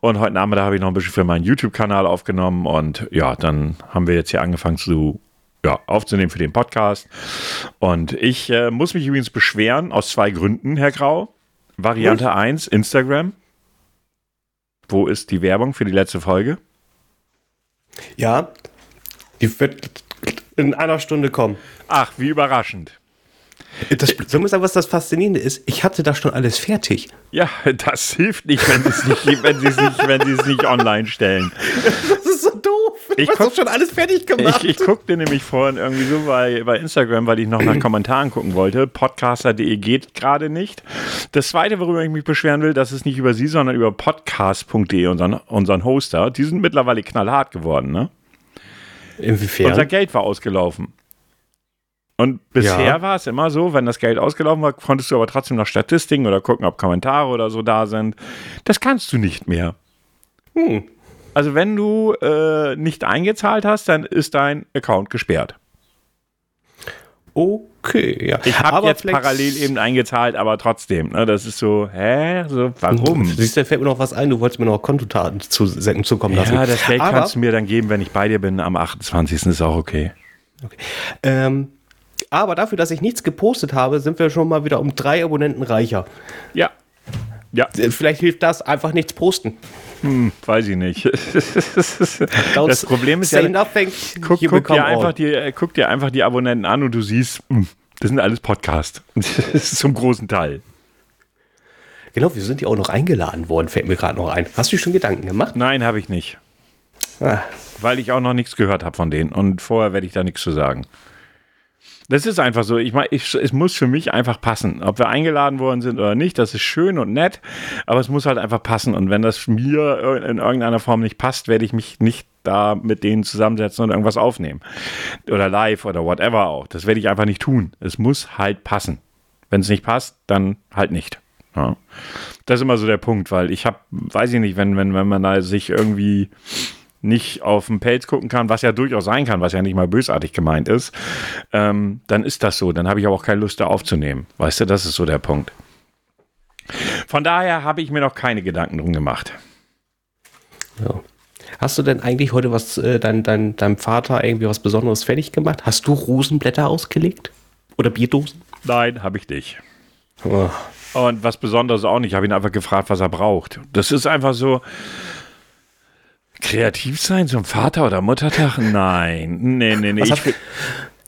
S1: Und heute Nachmittag habe ich noch ein bisschen für meinen YouTube-Kanal aufgenommen. Und ja, dann haben wir jetzt hier angefangen zu ja, aufzunehmen für den Podcast. Und ich äh, muss mich übrigens beschweren aus zwei Gründen, Herr Grau. Variante 1, Instagram. Wo ist die Werbung für die letzte Folge?
S2: Ja. Die wird in einer Stunde kommen.
S1: Ach, wie überraschend.
S2: Das, soll man sagen, was das Faszinierende ist? Ich hatte das schon alles fertig.
S1: Ja, das hilft nicht, wenn Sie es nicht, wenn Sie es nicht, wenn Sie es nicht online stellen.
S2: Das ist so doof.
S1: Ich
S2: doch schon alles fertig gemacht.
S1: Ich, ich guckte nämlich vorhin irgendwie so bei, bei Instagram, weil ich noch nach Kommentaren gucken wollte. Podcaster.de geht gerade nicht. Das zweite, worüber ich mich beschweren will, das ist nicht über Sie, sondern über podcast.de, unseren, unseren Hoster. Die sind mittlerweile knallhart geworden, ne?
S2: Inwiefern?
S1: Unser Geld war ausgelaufen. Und bisher
S2: Ja.
S1: war es immer so, wenn das Geld ausgelaufen war, konntest du aber trotzdem noch Statistiken oder gucken, ob Kommentare oder so da sind. Das kannst du nicht mehr.
S2: Hm.
S1: Also wenn du äh, nicht eingezahlt hast, dann ist dein Account gesperrt.
S2: Okay, ja.
S1: Ich habe jetzt parallel eben eingezahlt, aber trotzdem, ne, das ist so, hä, so, warum?
S2: Siehst du, da fällt mir noch was ein. Du wolltest mir noch Kontodaten zu, zukommen lassen.
S1: Ja, das Geld
S2: Aber,
S1: kannst du mir dann geben, wenn ich bei dir bin am 28. ist auch okay.
S2: Ähm, aber dafür, dass ich nichts gepostet habe, sind wir schon mal wieder um drei Abonnenten reicher.
S1: Ja. Ja,
S2: Äh, Vielleicht hilft das, einfach nichts posten.
S1: hm, weiß ich nicht. das Problem ist ja,
S2: nothing,
S1: guck, guck, dir einfach
S2: all.
S1: die, äh, guck dir einfach die Abonnenten an und du siehst, hm, das sind alles Podcasts. Zum großen Teil.
S2: Genau, wir sind ja auch noch eingeladen worden, fällt mir gerade noch ein. Hast du schon Gedanken gemacht?
S1: Nein, habe ich nicht.
S2: Ah,
S1: Weil ich auch noch nichts gehört habe von denen. Und vorher werde ich da nichts zu sagen. Das ist einfach so. Ich meine, es muss für mich einfach passen. Ob wir eingeladen worden sind oder nicht, das ist schön und nett, aber es muss halt einfach passen. Und wenn das mir in irgendeiner Form nicht passt, werde ich mich nicht da mit denen zusammensetzen und irgendwas aufnehmen. Oder live oder whatever auch. Das werde ich einfach nicht tun. Es muss halt passen. Wenn es nicht passt, dann halt nicht. Ja. Das ist immer so der Punkt, weil ich habe, weiß ich nicht, wenn, wenn, wenn man da sich irgendwie nicht auf den Pelz gucken kann, was ja durchaus sein kann, was ja nicht mal bösartig gemeint ist, ähm, dann ist das so. Dann habe ich aber auch keine Lust, da aufzunehmen. Weißt du, das ist so der Punkt. Von daher habe ich mir noch keine Gedanken drum gemacht.
S2: ja. Hast du denn eigentlich heute was, äh, dein, dein, deinem Vater irgendwie was Besonderes fertig gemacht? Hast du Rosenblätter ausgelegt? Oder Bierdosen?
S1: Nein, habe ich nicht.
S2: Oh.
S1: Und was Besonderes auch nicht. Ich habe ihn einfach gefragt, was er braucht. Das ist einfach so. Kreativ sein zum Vater- oder Muttertag? Nein. Nee, nee, nee.
S2: Was,
S1: Ich,
S2: hast,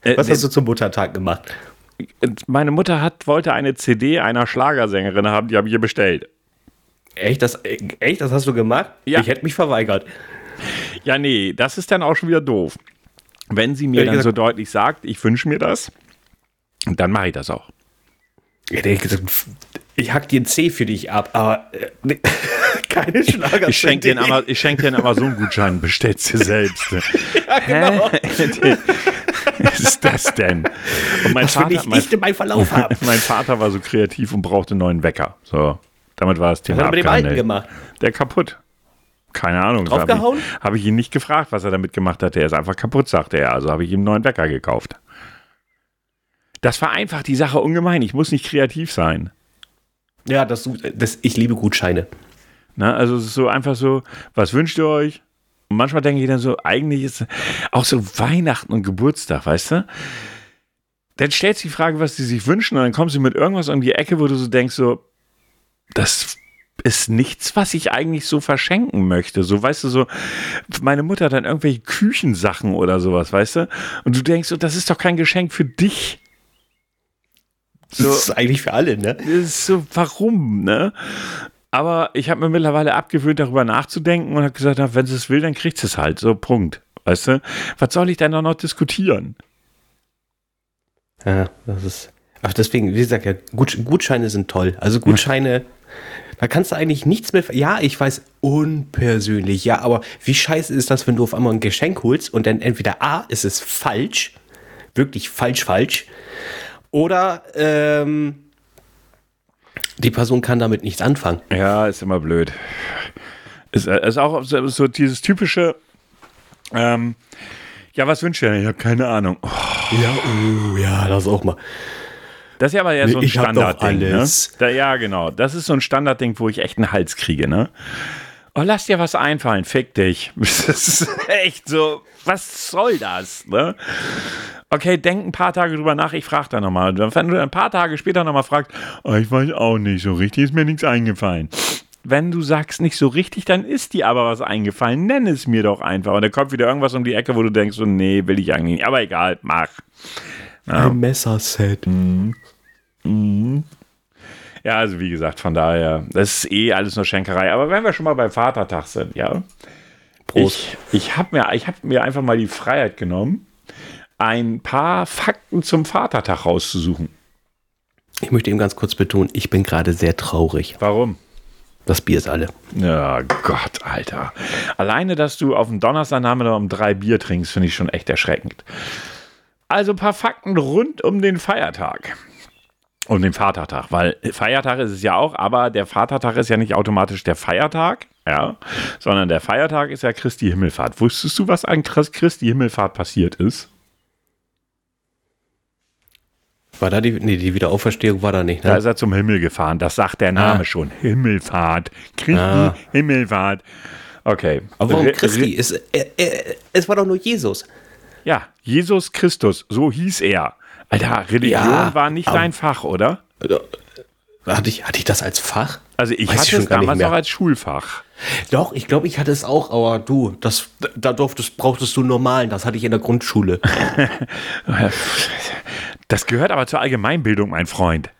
S1: äh,
S2: was
S1: nee,
S2: hast du zum Muttertag gemacht?
S1: meine Mutter hat, wollte eine CD einer Schlagersängerin haben, die habe ich ihr bestellt.
S2: Echt das, echt, das hast du gemacht?
S1: Ja.
S2: Ich hätte mich verweigert.
S1: Ja, nee, das ist dann auch schon wieder doof. Wenn sie mir
S2: Ehrlich
S1: dann so
S2: gesagt-
S1: deutlich sagt, ich wünsche mir das, dann mache ich das auch.
S2: Ich hätte gesagt, ich hack dir ein C für dich ab, aber äh, nee, keine Schlager.
S1: Ich schenke dir einen, Ama- schenk dir einen Amazon-Gutschein, bestellst dir selbst.
S2: genau.
S1: Hä? Was ist das denn? Und mein
S2: Das will ich
S1: mein,
S2: nicht in meinem Verlauf haben.
S1: mein Vater war so kreativ und brauchte einen neuen Wecker. So, damit war das
S2: Was
S1: Thema
S2: hat er mit dem Alten gemacht?
S1: Der kaputt. Keine Ahnung.
S2: Draufgehauen?
S1: Habe ich, hab ich ihn nicht gefragt, was er damit gemacht hat. Der ist einfach kaputt, sagte er. Also habe ich ihm einen neuen Wecker gekauft. Das vereinfacht die Sache ungemein. Ich muss nicht kreativ sein.
S2: Ja, das, das, ich liebe Gutscheine.
S1: Na, also es ist so einfach so, was wünscht ihr euch? Und manchmal denke ich dann so, eigentlich ist auch so Weihnachten und Geburtstag, weißt du? Dann stellst du die Frage, was sie sich wünschen, und dann kommst du mit irgendwas um die Ecke, wo du so denkst, so, das ist nichts, was ich eigentlich so verschenken möchte. So, weißt du, so, meine Mutter hat dann irgendwelche Küchensachen oder sowas, weißt du? Und du denkst so, das ist doch kein Geschenk für dich.
S2: So, das ist eigentlich für alle, ne? Das
S1: ist so, warum, ne? Aber ich habe mir mittlerweile abgewöhnt, darüber nachzudenken und habe gesagt, wenn sie es will, dann kriegt sie es halt. So, Punkt. Weißt du? Was soll ich denn noch diskutieren?
S2: Ja, das ist. Ach, deswegen, wie gesagt, ja, Gutscheine sind toll. Also Gutscheine, da kannst du eigentlich nichts mehr. Ja, ich weiß, unpersönlich, ja, aber wie scheiße ist das, wenn du auf einmal ein Geschenk holst und dann entweder A, ist es falsch, wirklich falsch, falsch, oder ähm, die Person kann damit nichts anfangen.
S1: Ja, ist immer blöd. Ist, äh, ist auch so dieses typische, ähm, ja, was wünscht ihr? Ich habe keine Ahnung.
S2: Oh. Ja, uh, ja, das auch mal.
S1: Das ist ja aber ja so ein Standardding. Ne? Da, ja, genau. Das ist so ein Standardding, wo ich echt einen Hals kriege, ne? Oh, lass dir was einfallen, fick dich. Das ist echt so, was soll das, ne? Okay, denk ein paar Tage drüber nach, ich frage da nochmal. Wenn du ein paar Tage später nochmal fragst, oh, ich weiß auch nicht, so richtig ist mir nichts eingefallen. Wenn du sagst nicht so richtig, dann ist dir aber was eingefallen. Nenn es mir doch einfach. Und dann kommt wieder irgendwas um die Ecke, wo du denkst, so, nee, will ich eigentlich nicht. Aber egal, mach.
S2: Ja. Ein Messerset. Mhm.
S1: Mhm. Ja, also wie gesagt, von daher, das ist eh alles nur Schenkerei. Aber wenn wir schon mal beim Vatertag sind, ja. Prost. Ich, ich habe mir, hab mir einfach mal die Freiheit genommen, ein paar Fakten zum Vatertag rauszusuchen.
S2: Ich möchte eben ganz kurz betonen, ich bin gerade sehr traurig.
S1: Warum?
S2: Das Bier ist alle.
S1: Ja, Gott, Alter. Alleine, dass du auf dem Donnerstagnachmittag um drei Bier trinkst, finde ich schon echt erschreckend. Also ein paar Fakten rund um den Feiertag. Um den Vatertag, weil Feiertag ist es ja auch, aber der Vatertag ist ja nicht automatisch der Feiertag, ja, sondern der Feiertag ist ja Christi Himmelfahrt. Wusstest du, was an Christi Himmelfahrt passiert ist?
S2: War da die, nee, die Wiederauferstehung war da nicht,
S1: ne? Da ist er zum Himmel gefahren, das sagt der Name ah. schon. Himmelfahrt. Christi ah. Himmelfahrt. Okay.
S2: Aber warum Christi? Es, er, er, es war doch nur Jesus.
S1: Ja, Jesus Christus, so hieß er. Alter, Religion ja, war nicht dein Fach, oder?
S2: Hatte ich, hatte ich das als Fach?
S1: Also ich Weiß hatte ich es damals auch als Schulfach.
S2: Doch, ich glaube, ich hatte es auch, aber du, das, da durftest, brauchtest du normalen, das hatte ich in der Grundschule.
S1: das gehört aber zur Allgemeinbildung, mein Freund.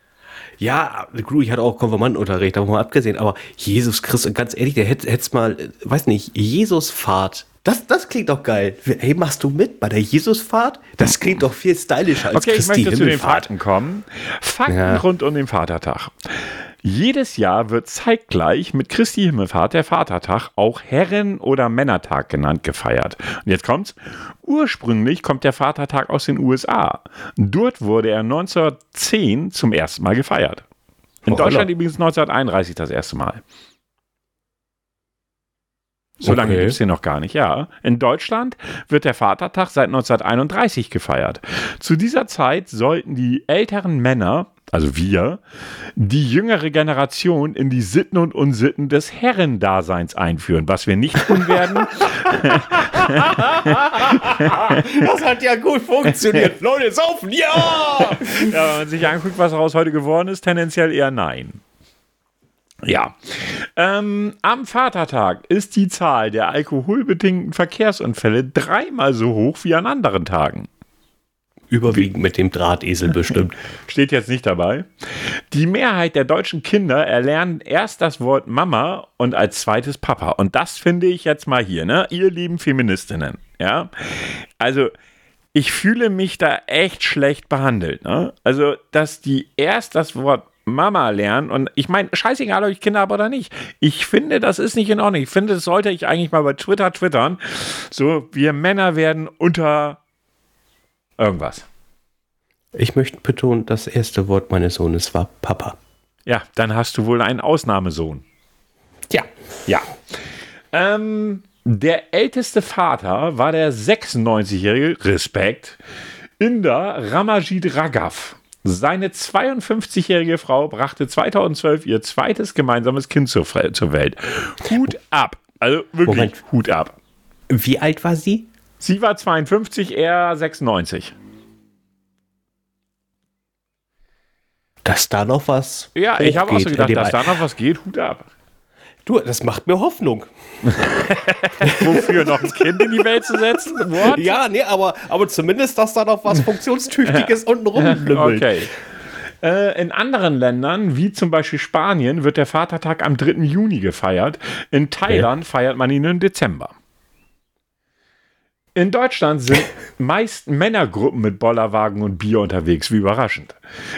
S2: Ja, ich hatte auch Konfirmandenunterricht, davon mal abgesehen, aber Jesus Christus, ganz ehrlich, der hätte es mal, weiß nicht, Jesusfahrt. Das, das klingt doch geil. Hey, machst du mit bei der Jesusfahrt? Das klingt doch viel stylischer als
S1: Okay, Christi ich möchte zu den Fakten kommen. Fakten ja. rund um den Vatertag. Jedes Jahr wird zeitgleich mit Christi Himmelfahrt der Vatertag, auch Herren- oder Männertag genannt, gefeiert. Und jetzt kommt's. Ursprünglich kommt der Vatertag aus den USA. Dort wurde er 1910 zum ersten Mal gefeiert. In oh, Deutschland übrigens 1931 das erste Mal. So okay. lange gibt es den noch gar nicht, ja. In Deutschland wird der Vatertag seit 1931 gefeiert. Zu dieser Zeit sollten die älteren Männer, also wir, die jüngere Generation in die Sitten und Unsitten des Herrendaseins einführen, was wir nicht tun werden.
S2: das hat ja gut funktioniert. Leute, saufen, ja!
S1: ja! Wenn man sich anguckt, was daraus heute geworden ist, tendenziell eher nein. Ja. Ähm, am Vatertag ist die Zahl der alkoholbedingten Verkehrsunfälle dreimal so hoch wie an anderen Tagen.
S2: Überwiegend mit dem Drahtesel bestimmt.
S1: Steht jetzt nicht dabei. Die Mehrheit der deutschen Kinder erlernen erst das Wort Mama und als zweites Papa. Und das finde ich jetzt mal hier, ne? Ihr lieben Feministinnen. Ja. Also, ich fühle mich da echt schlecht behandelt. Ne? Also, dass die erst das Wort Mama lernen. Und ich meine, scheißegal, ob ich Kinder habe oder nicht. Ich finde, das ist nicht in Ordnung. Ich finde, das sollte ich eigentlich mal bei Twitter twittern. So, wir Männer werden unter irgendwas.
S2: Ich möchte betonen, das erste Wort meines Sohnes war Papa.
S1: Ja, dann hast du wohl einen Ausnahmesohn.
S2: Ja.
S1: Ja. Ähm, der älteste Vater war der 96-jährige, Respekt, Inder Ramajit Raghav. Seine 52-jährige Frau brachte 2012 ihr zweites gemeinsames Kind zur, zur Welt. Hut ab. Also wirklich Moment. Hut ab.
S2: Wie alt war sie?
S1: Sie war 52, er 96.
S2: Dass da noch was.
S1: Ja, ich habe auch so gedacht, dass da noch was geht, Hut ab.
S2: Du, das macht mir Hoffnung.
S1: Wofür noch ein Kind in die Welt zu setzen?
S2: What? Ja, nee, aber, aber zumindest, dass da noch was Funktionstüchtiges unten rumlümmelt.
S1: Okay. Äh, in anderen Ländern, wie zum Beispiel Spanien, wird der Vatertag am 3. Juni gefeiert. In Thailand okay. feiert man ihn im Dezember. In Deutschland sind meist Männergruppen mit Bollerwagen und Bier unterwegs, wie überraschend.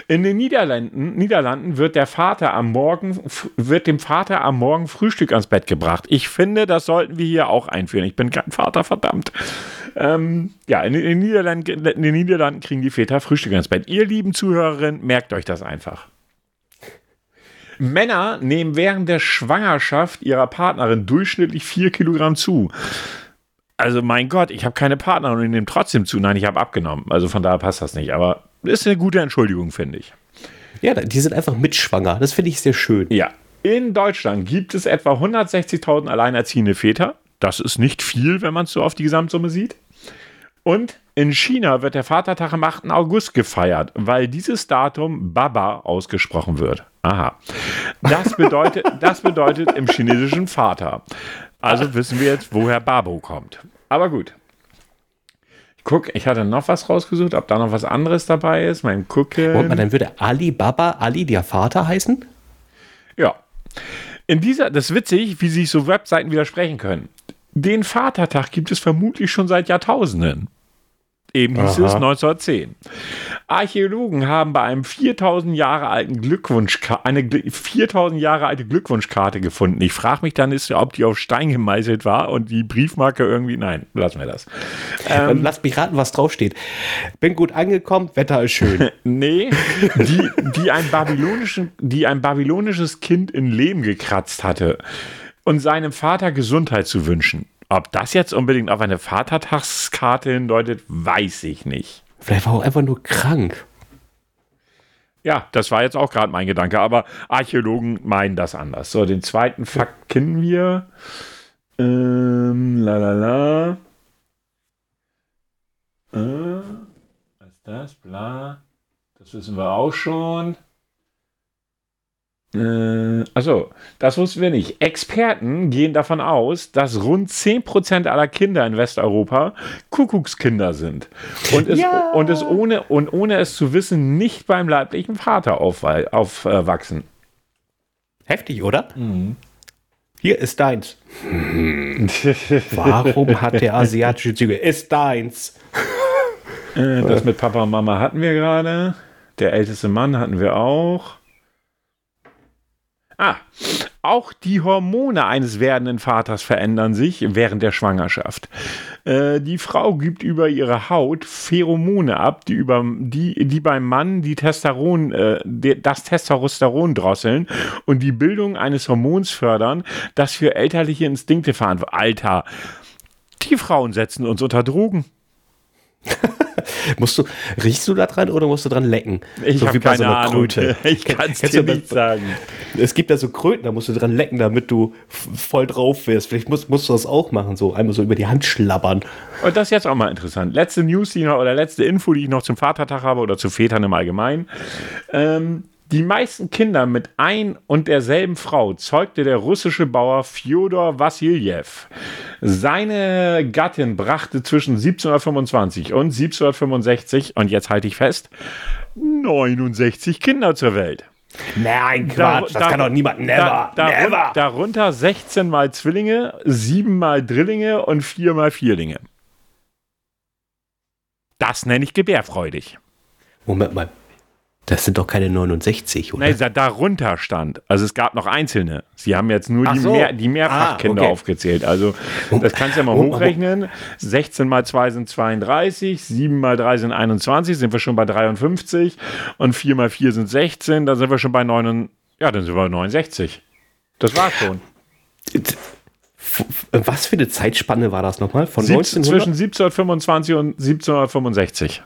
S1: In den Niederlanden, Niederlanden wird der Vater am Morgen, wird dem Vater am Morgen Frühstück ans Bett gebracht. Ich finde, das sollten wir hier auch einführen. Ich bin kein Vater, verdammt. Ähm, ja, in, in, den Niederlanden, in den Niederlanden kriegen die Väter Frühstück ans Bett. Ihr lieben Zuhörerinnen, merkt euch das einfach. Männer nehmen während der Schwangerschaft ihrer Partnerin durchschnittlich 4 Kilogramm zu also mein Gott, ich habe keine Partner und ich nehme trotzdem zu. Nein, ich habe abgenommen. Also von daher passt das nicht. Aber ist eine gute Entschuldigung, finde ich.
S2: Ja, die sind einfach mitschwanger. Das finde ich sehr schön.
S1: Ja. In Deutschland gibt es etwa 160.000 alleinerziehende Väter. Das ist nicht viel, wenn man es so auf die Gesamtsumme sieht. Und in China wird der Vatertag am 8. August gefeiert, weil dieses Datum Baba ausgesprochen wird. Aha. Das bedeutet, das bedeutet im chinesischen Vater. Also wissen wir jetzt, woher Babo kommt. Aber gut. Ich guck, ich hatte noch was rausgesucht, ob da noch was anderes dabei ist. Mal gucken. Und
S2: dann würde Ali Baba Ali der Vater heißen?
S1: Ja. In dieser, das ist witzig, wie sich so Webseiten widersprechen können. Den Vatertag gibt es vermutlich schon seit Jahrtausenden. Eben hieß Aha. es 1910. Archäologen haben bei einem 4000 Jahre alten Glückwunsch eine 4000 Jahre alte Glückwunschkarte gefunden. Ich frage mich dann, ist, ob die auf Stein gemeißelt war und die Briefmarke irgendwie. Nein, lassen wir das.
S2: Ähm, Lass mich raten, was draufsteht. Bin gut angekommen, Wetter ist schön.
S1: nee, die, die, ein babylonischen, die ein babylonisches Kind in Lehm gekratzt hatte und seinem Vater Gesundheit zu wünschen. Ob das jetzt unbedingt auf eine Vatertagskarte hindeutet, weiß ich nicht.
S2: Vielleicht war er auch einfach nur krank.
S1: Ja, das war jetzt auch gerade mein Gedanke, aber Archäologen meinen das anders. So, den zweiten Fakt kennen wir. Ähm, la la la. Äh, was ist das? Bla. Das wissen wir auch schon. Äh, also, das wussten wir nicht. Experten gehen davon aus, dass rund 10% aller Kinder in Westeuropa Kuckuckskinder sind. Und es, ja. und es ohne, und ohne es zu wissen, nicht beim leiblichen Vater aufwachsen.
S2: Heftig, oder? Mhm. Hier ist deins. Warum hat der asiatische Züge? Ist deins.
S1: Äh, das mit Papa und Mama hatten wir gerade. Der älteste Mann hatten wir auch. Ah, auch die Hormone eines werdenden Vaters verändern sich während der Schwangerschaft. Äh, die Frau gibt über ihre Haut Pheromone ab, die, über, die, die beim Mann die Testosteron, äh, das Testosteron drosseln und die Bildung eines Hormons fördern, das für elterliche Instinkte verantwortlich Alter, die Frauen setzen uns unter Drogen.
S2: musst du, riechst du da dran oder musst du dran lecken?
S1: Ich so habe keine so Ahnung. Kröte. Ich kann es dir nicht sagen.
S2: Es gibt da so Kröten, da musst du dran lecken, damit du voll drauf wirst. Vielleicht musst, musst du das auch machen, so einmal so über die Hand schlabbern.
S1: Und das ist jetzt auch mal interessant. Letzte News, die noch, oder letzte Info, die ich noch zum Vatertag habe oder zu Vätern im Allgemeinen. Ähm, die meisten Kinder mit ein und derselben Frau zeugte der russische Bauer Fjodor Wassiljew. Seine Gattin brachte zwischen 1725 und 1765, und jetzt halte ich fest, 69 Kinder zur Welt.
S2: Nein, Quatsch, da, das kann doch niemand, never, da, never.
S1: Darunter 16 mal Zwillinge, 7 mal Drillinge und 4 mal Vierlinge. Das nenne ich gebärfreudig.
S2: Moment mal, das sind doch keine 69, oder?
S1: Nein, darunter stand. Also es gab noch einzelne. Sie haben jetzt nur die, so. mehr, die Mehrfachkinder ah, okay. aufgezählt. Also das kannst du ja mal hochrechnen. 16 mal 2 sind 32, 7 mal 3 sind 21, sind wir schon bei 53 und 4 mal 4 sind 16, dann sind wir schon bei 9, ja, dann sind wir bei 69. Das war's schon.
S2: Was für eine Zeitspanne war das nochmal?
S1: Von 1900? Zwischen 1725 und 1765.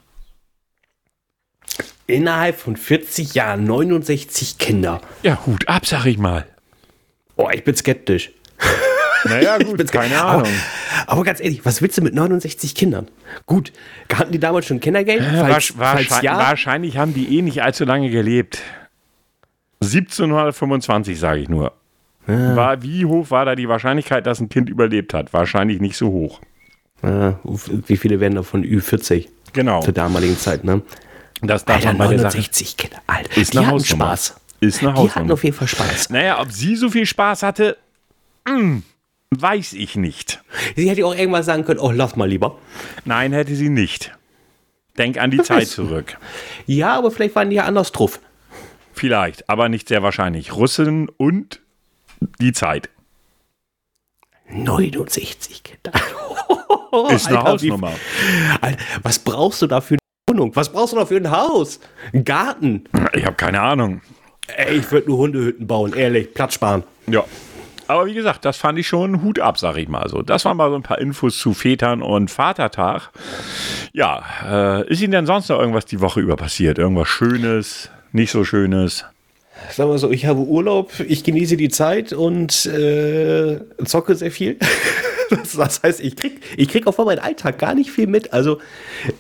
S2: Innerhalb von 40 Jahren 69 Kinder.
S1: Ja, Hut ab, sag ich mal.
S2: Oh, ich bin skeptisch.
S1: Naja, gut, keine Ahnung.
S2: Aber, aber, ganz ehrlich, was willst du mit 69 Kindern? Gut, hatten die damals schon Kindergeld?
S1: Falls, wahrscheinlich, falls ja? wahrscheinlich haben die eh nicht allzu lange gelebt. 1725, sage ich nur. Ja. War, wie hoch war da die Wahrscheinlichkeit, dass ein Kind überlebt hat? Wahrscheinlich nicht so hoch.
S2: Ja, wie viele werden davon Ü40?
S1: Genau.
S2: Zur damaligen Zeit, ne?
S1: Das darf Alter, man bei
S2: 69 Kinder, Alter.
S1: Ist die hatten Spaß.
S2: Ist eine Die hatten auf jeden Fall Spaß.
S1: Naja, ob sie so viel Spaß hatte, mh, hm, weiß ich nicht.
S2: Sie hätte auch irgendwann sagen können, oh, lass mal lieber.
S1: Nein, hätte sie nicht. Denk an die Zeit zurück.
S2: Ja, aber vielleicht waren die ja anders drauf.
S1: Vielleicht, aber nicht sehr wahrscheinlich. Russen und die Zeit.
S2: 69 Kinder.
S1: Ist eine Alter, Hausnummer.
S2: Wie, Alter, was brauchst du da für eine Wohnung? Was brauchst du da für ein Haus? Ein Garten?
S1: Ich habe keine Ahnung.
S2: Ey, ich würde nur Hundehütten bauen, ehrlich, Platz sparen.
S1: Ja. Aber wie gesagt, das fand ich schon Hut ab, sag ich mal so. Das waren mal so ein paar Infos zu Vätern und Vatertag. Ja, äh, ist Ihnen denn sonst noch irgendwas die Woche über passiert? Irgendwas Schönes, nicht so Schönes?
S2: Sagen wir so, ich habe Urlaub, ich genieße die Zeit und äh, zocke sehr viel. das heißt, ich krieg, ich krieg auch von meinem Alltag gar nicht viel mit. Also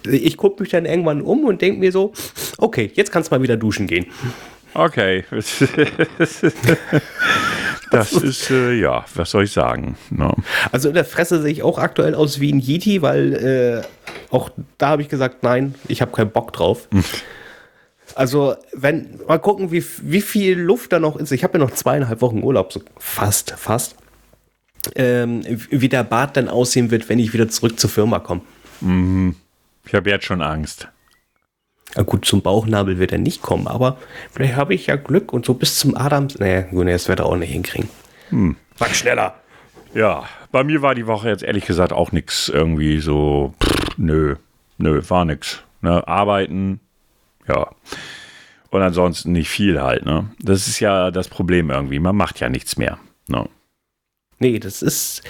S2: ich gucke mich dann irgendwann um und denke mir so, okay, jetzt kannst du mal wieder duschen gehen.
S1: Okay. das ist, äh, ja, was soll ich sagen? No.
S2: Also in der Fresse sehe ich auch aktuell aus wie ein Yeti, weil äh, auch da habe ich gesagt, nein, ich habe keinen Bock drauf. Also, wenn, mal gucken, wie, wie viel Luft da noch ist. Ich habe ja noch zweieinhalb Wochen Urlaub, so fast, fast. Ähm, wie der Bart dann aussehen wird, wenn ich wieder zurück zur Firma komme.
S1: Mhm. Ich habe jetzt schon Angst.
S2: Ja, gut, zum Bauchnabel wird er nicht kommen, aber vielleicht habe ich ja Glück und so bis zum Adams. Naja, gut, das wird er auch nicht hinkriegen.
S1: Hm. Sag schneller. Ja, bei mir war die Woche jetzt ehrlich gesagt auch nichts irgendwie so. Pff, nö, nö, war nix. Ne, arbeiten, ja. Und ansonsten nicht viel halt, ne? Das ist ja das Problem irgendwie. Man macht ja nichts mehr. Ne?
S2: Nee, das ist.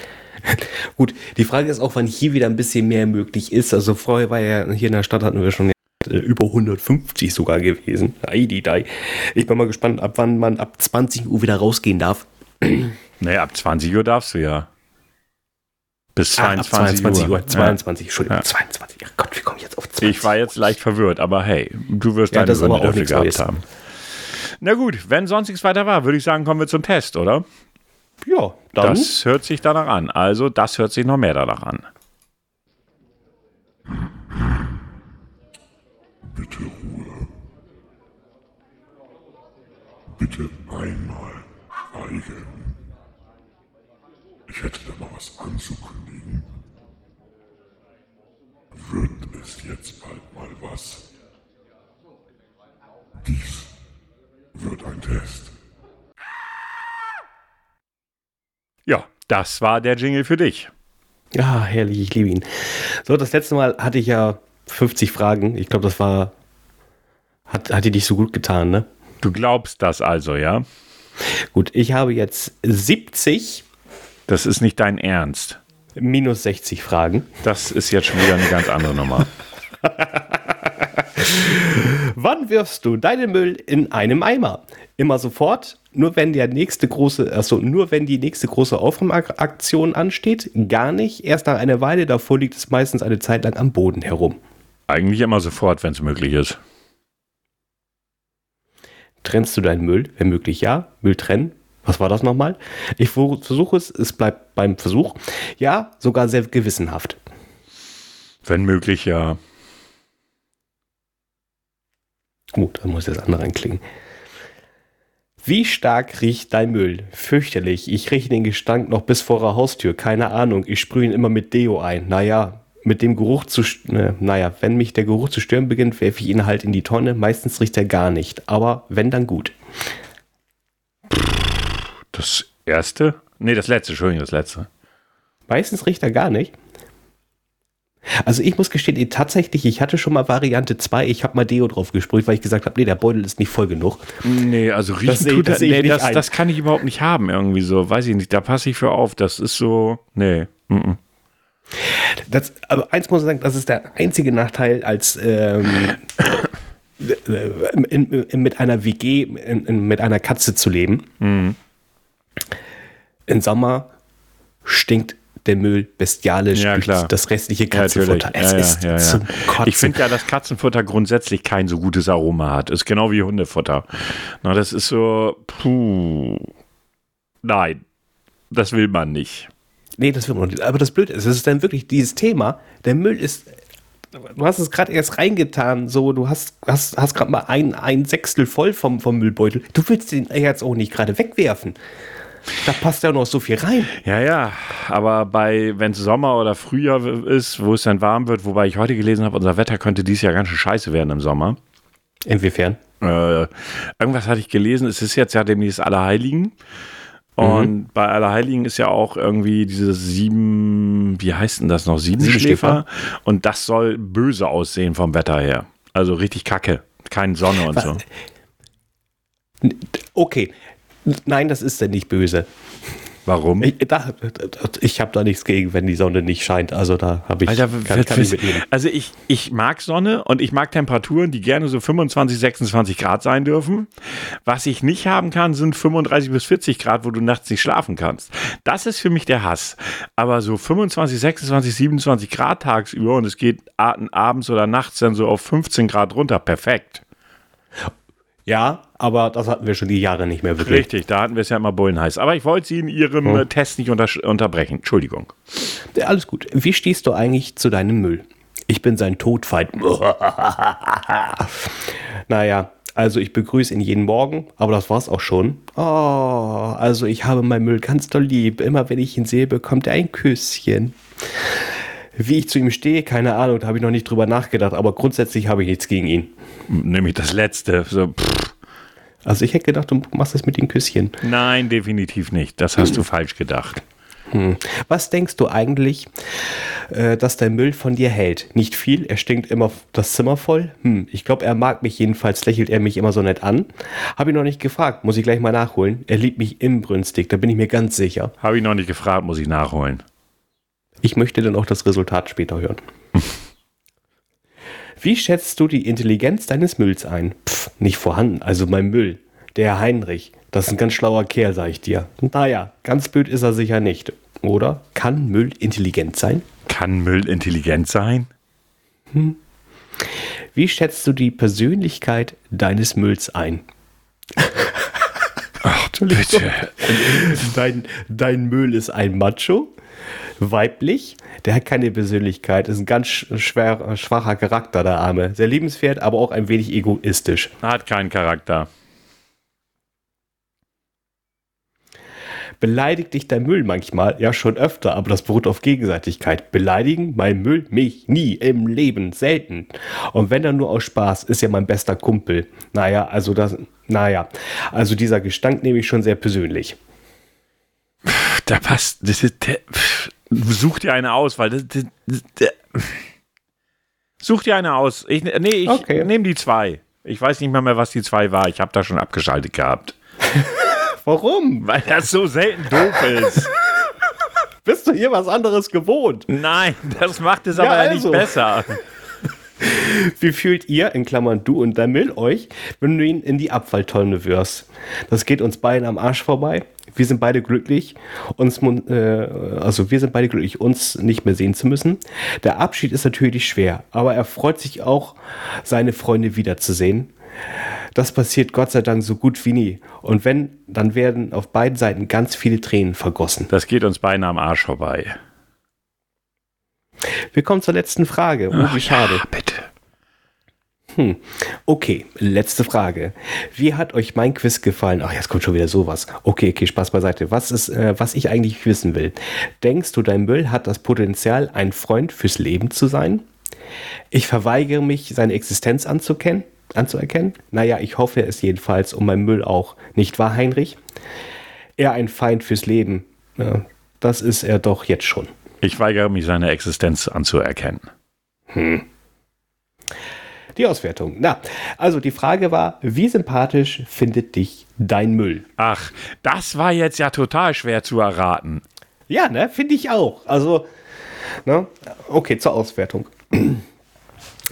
S2: Gut, die Frage ist auch, wann hier wieder ein bisschen mehr möglich ist. Also vorher war ja hier in der Stadt hatten wir schon äh, über 150 sogar gewesen. Eididei. Ich bin mal gespannt, ab wann man ab 20 Uhr wieder rausgehen darf.
S1: Naja, ab 20 Uhr darfst du ja.
S2: Bis 22, ah, 22 Uhr. Uhr. 22, ja. Entschuldigung, ja. 22. Ach Gott, wie komme ich jetzt auf
S1: 20? Ich war jetzt leicht verwirrt, aber hey, du wirst
S2: ja, deine Gründe dafür gehabt Neues. haben.
S1: Na gut, wenn sonst nichts weiter war, würde ich sagen, kommen wir zum Test, oder?
S2: Ja,
S1: dann. Das hört sich danach an. Also, das hört sich noch mehr danach an.
S3: Bitte Ruhe. Bitte einmal schweigen. Ich hätte da noch was anzukündigen. Wird es jetzt bald mal was? Dies wird ein Test.
S1: Ja, das war der Jingle für dich.
S2: Ja, herrlich, ich liebe ihn. So, das letzte Mal hatte ich ja 50 Fragen. Ich glaube, das war. Hat, hat dir nicht so gut getan, ne?
S1: Du glaubst das also, ja?
S2: Gut, ich habe jetzt 70.
S1: Das ist nicht dein Ernst.
S2: Minus 60 Fragen.
S1: Das ist jetzt schon wieder eine ganz andere Nummer.
S2: Wann wirfst du deinen Müll in einem Eimer? Immer sofort, nur wenn der nächste große, also nur wenn die nächste große Aufräumaktion ansteht, gar nicht. Erst nach einer Weile, davor liegt es meistens eine Zeit lang am Boden herum.
S1: Eigentlich immer sofort, wenn es möglich ist.
S2: Trennst du deinen Müll? Wenn möglich ja. Müll trennen. Was war das nochmal? Ich versuche es, es bleibt beim Versuch. Ja, sogar sehr gewissenhaft.
S1: Wenn möglich, ja.
S2: Gut, dann muss das andere anklicken. Wie stark riecht dein Müll? Fürchterlich. Ich rieche den Gestank noch bis vor der Haustür. Keine Ahnung. Ich sprühe ihn immer mit Deo ein. Naja, mit dem Geruch zu, äh, naja, wenn mich der Geruch zu stören beginnt, werfe ich ihn halt in die Tonne. Meistens riecht er gar nicht. Aber wenn, dann gut.
S1: Das erste? Nee, das letzte, Entschuldigung, das letzte.
S2: Meistens riecht er gar nicht. Also ich muss gestehen, eh, tatsächlich, ich hatte schon mal Variante 2, ich habe mal Deo drauf gesprüht, weil ich gesagt habe, nee, der Beutel ist nicht voll genug.
S1: Nee, also riechen
S2: Das
S1: tut
S2: das
S1: das, nee,
S2: nicht
S1: das,
S2: ein.
S1: das kann ich überhaupt nicht haben, irgendwie so. Weiß ich nicht, da passe ich für auf. Das ist so, nee. mhm.
S2: Das, aber eins muss ich sagen, das ist der einzige Nachteil, als ähm, äh, in, in, mit einer WG, in, mit einer Katze zu leben.
S1: Mhm.
S2: Im Sommer stinkt der Müll bestialisch
S1: Ja, klar.
S2: das restliche
S1: Ja.
S2: Katzenfutter. es
S1: Ja,
S2: ist
S1: ja, ja,
S2: zum. Kotzen.
S1: Ich finde ja, dass Katzenfutter grundsätzlich kein so gutes Aroma hat. Ist genau wie Hundefutter. Na, das ist so, puh. Nein, das will man nicht.
S2: Nee, das wird man nicht. Aber das Blöde ist, es ist dann wirklich dieses Thema, der Müll ist, du hast es gerade erst reingetan, so, du hast, hast, hast gerade mal ein, ein Sechstel voll vom, vom Müllbeutel. Du willst den jetzt auch nicht gerade wegwerfen. Da passt ja noch so viel rein.
S1: Ja, ja, aber bei, wenn es Sommer oder Frühjahr ist, wo es dann warm wird, wobei ich heute gelesen habe, unser Wetter könnte dieses Jahr ganz schön scheiße werden im Sommer.
S2: Inwiefern?
S1: Äh, irgendwas hatte ich gelesen, es ist jetzt ja demnächst Allerheiligen. Und bei Allerheiligen ist ja auch irgendwie diese sieben, wie heißt denn das noch? Siebenschläfer. Und das soll böse aussehen vom Wetter her. Also richtig kacke. Keine Sonne und so.
S2: Okay. Nein, das ist denn nicht böse.
S1: Warum?
S2: Ich, ich habe da nichts gegen, wenn die Sonne nicht scheint. Also da habe ich,
S1: Alter,
S2: kann, kann ich
S1: also ich, ich mag Sonne und ich mag Temperaturen, die gerne so 25, 26 Grad sein dürfen. Was ich nicht haben kann, sind 35 bis 40 Grad, wo du nachts nicht schlafen kannst. Das ist für mich der Hass. Aber so 25, 26, 27 Grad tagsüber und es geht abends oder nachts dann so auf 15 Grad runter, perfekt.
S2: Ja, aber das hatten wir schon die Jahre nicht mehr wirklich.
S1: Richtig, da hatten wir es ja immer bullenheiß. Aber ich wollte Sie in Ihrem äh, Test nicht unter unterbrechen. Entschuldigung.
S2: Ja, alles gut. Wie stehst du eigentlich zu deinem Müll? Ich bin sein Todfeind. naja, also ich begrüße ihn jeden Morgen, aber das war's auch schon. Oh, also ich habe meinen Müll ganz doll lieb. Immer wenn ich ihn sehe, bekommt er ein Küsschen. Wie ich zu ihm stehe, keine Ahnung, da habe ich noch nicht drüber nachgedacht, aber grundsätzlich habe ich nichts gegen ihn.
S1: Nämlich das letzte. So.
S2: Also ich hätte gedacht, du machst das mit den Küsschen.
S1: Nein, definitiv nicht. Das hast du falsch gedacht.
S2: Was denkst du eigentlich, äh, dass der Müll von dir hält? Nicht viel, er stinkt immer das Zimmer voll. Hm, ich glaube, er mag mich jedenfalls, lächelt er mich immer so nett an. Habe ich noch nicht gefragt, muss ich gleich mal nachholen. Er liebt mich inbrünstig, da bin ich mir ganz sicher.
S1: Habe ich noch nicht gefragt, muss ich nachholen.
S2: Ich möchte dann auch das Resultat später hören. Wie schätzt du die Intelligenz deines Mülls ein? Pff, nicht vorhanden, also mein Müll. Der Heinrich, das ist ein ganz schlauer Kerl, sag ich dir. Naja, ganz blöd ist er sicher nicht. Oder? Kann Müll intelligent sein?
S1: Kann Müll intelligent sein?
S2: Wie schätzt du die Persönlichkeit deines Mülls ein?
S1: Ach, bitte.
S2: Dein, dein Müll ist ein Macho, weiblich, der hat keine Persönlichkeit, ist ein ganz sch- schwer, schwacher Charakter, der Arme. Sehr liebenswert, aber auch ein wenig egoistisch.
S1: Hat keinen Charakter.
S2: Beleidigt dich dein Müll manchmal? Ja, schon öfter, aber das beruht auf Gegenseitigkeit. Beleidigen mein Müll mich nie im Leben, selten. Und wenn dann nur aus Spaß, ist ja mein bester Kumpel. Naja, also das, naja, also dieser Gestank nehme ich schon sehr persönlich.
S1: Da passt. Das ist, der, such dir eine aus, weil das, das, das, Such dir eine aus. Ich, nee, ich
S2: Okay.
S1: nehme die zwei. Ich weiß nicht mal mehr, was die zwei war. Ich habe da schon abgeschaltet gehabt.
S2: Warum?
S1: Weil das so selten doof ist.
S2: Bist du hier was anderes gewohnt?
S1: Nein, das macht es
S2: Ja,
S1: aber
S2: also.
S1: nicht besser.
S2: Wie fühlt ihr, in Klammern du und der Mill, euch, wenn du ihn in die Abfalltonne wirfst? Das geht uns beiden am Arsch vorbei. Wir sind beide glücklich, uns, äh, also wir sind beide glücklich, uns nicht mehr sehen zu müssen. Der Abschied ist natürlich schwer, aber er freut sich auch, seine Freunde wiederzusehen. Das passiert Gott sei Dank so gut wie nie. Und wenn, dann werden auf beiden Seiten ganz viele Tränen vergossen.
S1: Das geht uns beinahe am Arsch vorbei.
S2: Wir kommen zur letzten Frage. Oh, wie schade.
S1: Ja, bitte.
S2: Okay, letzte Frage. Wie hat euch mein Quiz gefallen? Ach, jetzt kommt schon wieder sowas. Okay, okay, Spaß beiseite. Was ist, äh, was ich eigentlich wissen will? Denkst du, dein Müll hat das Potenzial, ein Freund fürs Leben zu sein? Ich verweigere mich, seine Existenz anzukennen, anzuerkennen. Naja, ich hoffe es jedenfalls um meinen Müll auch. Nicht wahr, Heinrich? Er ein Feind fürs Leben. Ja, das ist er doch jetzt schon.
S1: Ich weigere mich, seine Existenz anzuerkennen.
S2: Die Auswertung. Na, also die Frage war, wie sympathisch findet dich dein Müll?
S1: Ach, das war jetzt ja total schwer zu erraten.
S2: Ja, ne, finde ich auch. Also, ne, okay, zur Auswertung.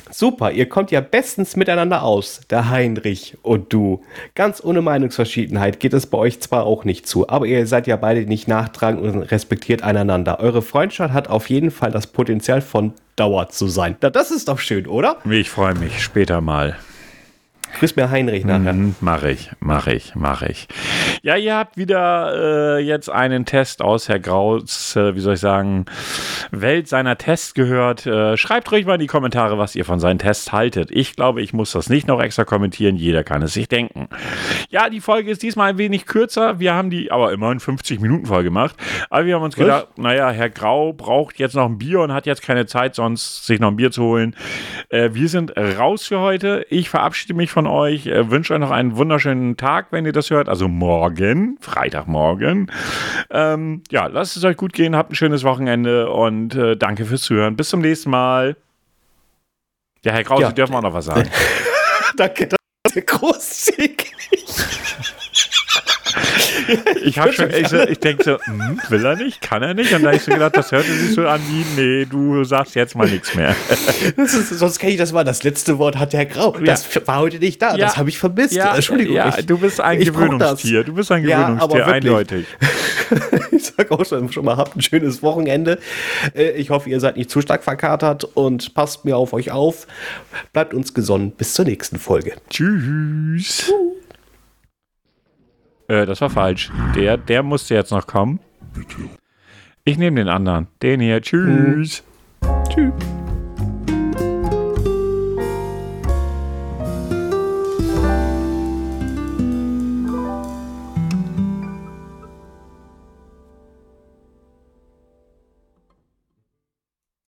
S2: Super, ihr kommt ja bestens miteinander aus, der Heinrich und du. Ganz ohne Meinungsverschiedenheit geht es bei euch zwar auch nicht zu, aber ihr seid ja beide nicht nachtragend und respektiert einander. Eure Freundschaft hat auf jeden Fall das Potenzial von Dauer zu sein. Na, das ist doch schön, oder?
S1: Ich freue mich später mal.
S2: Grüß mir Heinrich nachher.
S1: Mhm, mach ich, mach ich, mach ich. Ja, ihr habt wieder äh, jetzt einen Test aus Herr Graus, äh, wie soll ich sagen, Welt seiner Tests gehört. Äh, schreibt ruhig mal in die Kommentare, was ihr von seinen Tests haltet. Ich glaube, ich muss das nicht noch extra kommentieren. Jeder kann es sich denken. Ja, die Folge ist diesmal ein wenig kürzer. Wir haben die aber immerhin 50 Minuten voll gemacht. Aber wir haben uns gedacht, naja, Herr Grau braucht jetzt noch ein Bier und hat jetzt keine Zeit, sonst sich noch ein Bier zu holen. Äh, wir sind raus für heute. Ich verabschiede mich von euch, äh, wünsche euch noch einen wunderschönen Tag, wenn ihr das hört. Also morgen, Freitagmorgen. Ähm, ja, lasst es euch gut gehen, habt ein schönes Wochenende und äh, danke fürs Zuhören. Bis zum nächsten Mal. Ja, Herr Krause,
S2: Ja.
S1: Sie dürfen auch noch was sagen.
S2: Danke, das ist großzügig.
S1: Ich, hab schon, ich, so, ich denke so, hm, will er nicht, kann er nicht? Und da hab ich so gedacht, das hörte sich so an wie, nee, du sagst jetzt mal nichts mehr.
S2: Ist, sonst kenne ich das mal. Das letzte Wort hat der Grau. Das war heute nicht da.
S1: Ja.
S2: Das habe ich vermisst. Entschuldigung.
S1: Ja,
S2: ich,
S1: du bist ein Gewöhnungstier. Du bist ein
S2: Ja,
S1: Gewöhnungstier, eindeutig.
S2: Ich sage auch schon, schon mal, habt ein schönes Wochenende. Äh, Ich hoffe, ihr seid nicht zu stark verkatert und passt mir auf euch auf. Bleibt uns gesonnen. Bis zur nächsten Folge.
S1: Tschüss. Äh, das war falsch. Der, der musste jetzt noch kommen. Ich nehme den anderen. Den hier. Tschüss.
S2: Tschüss.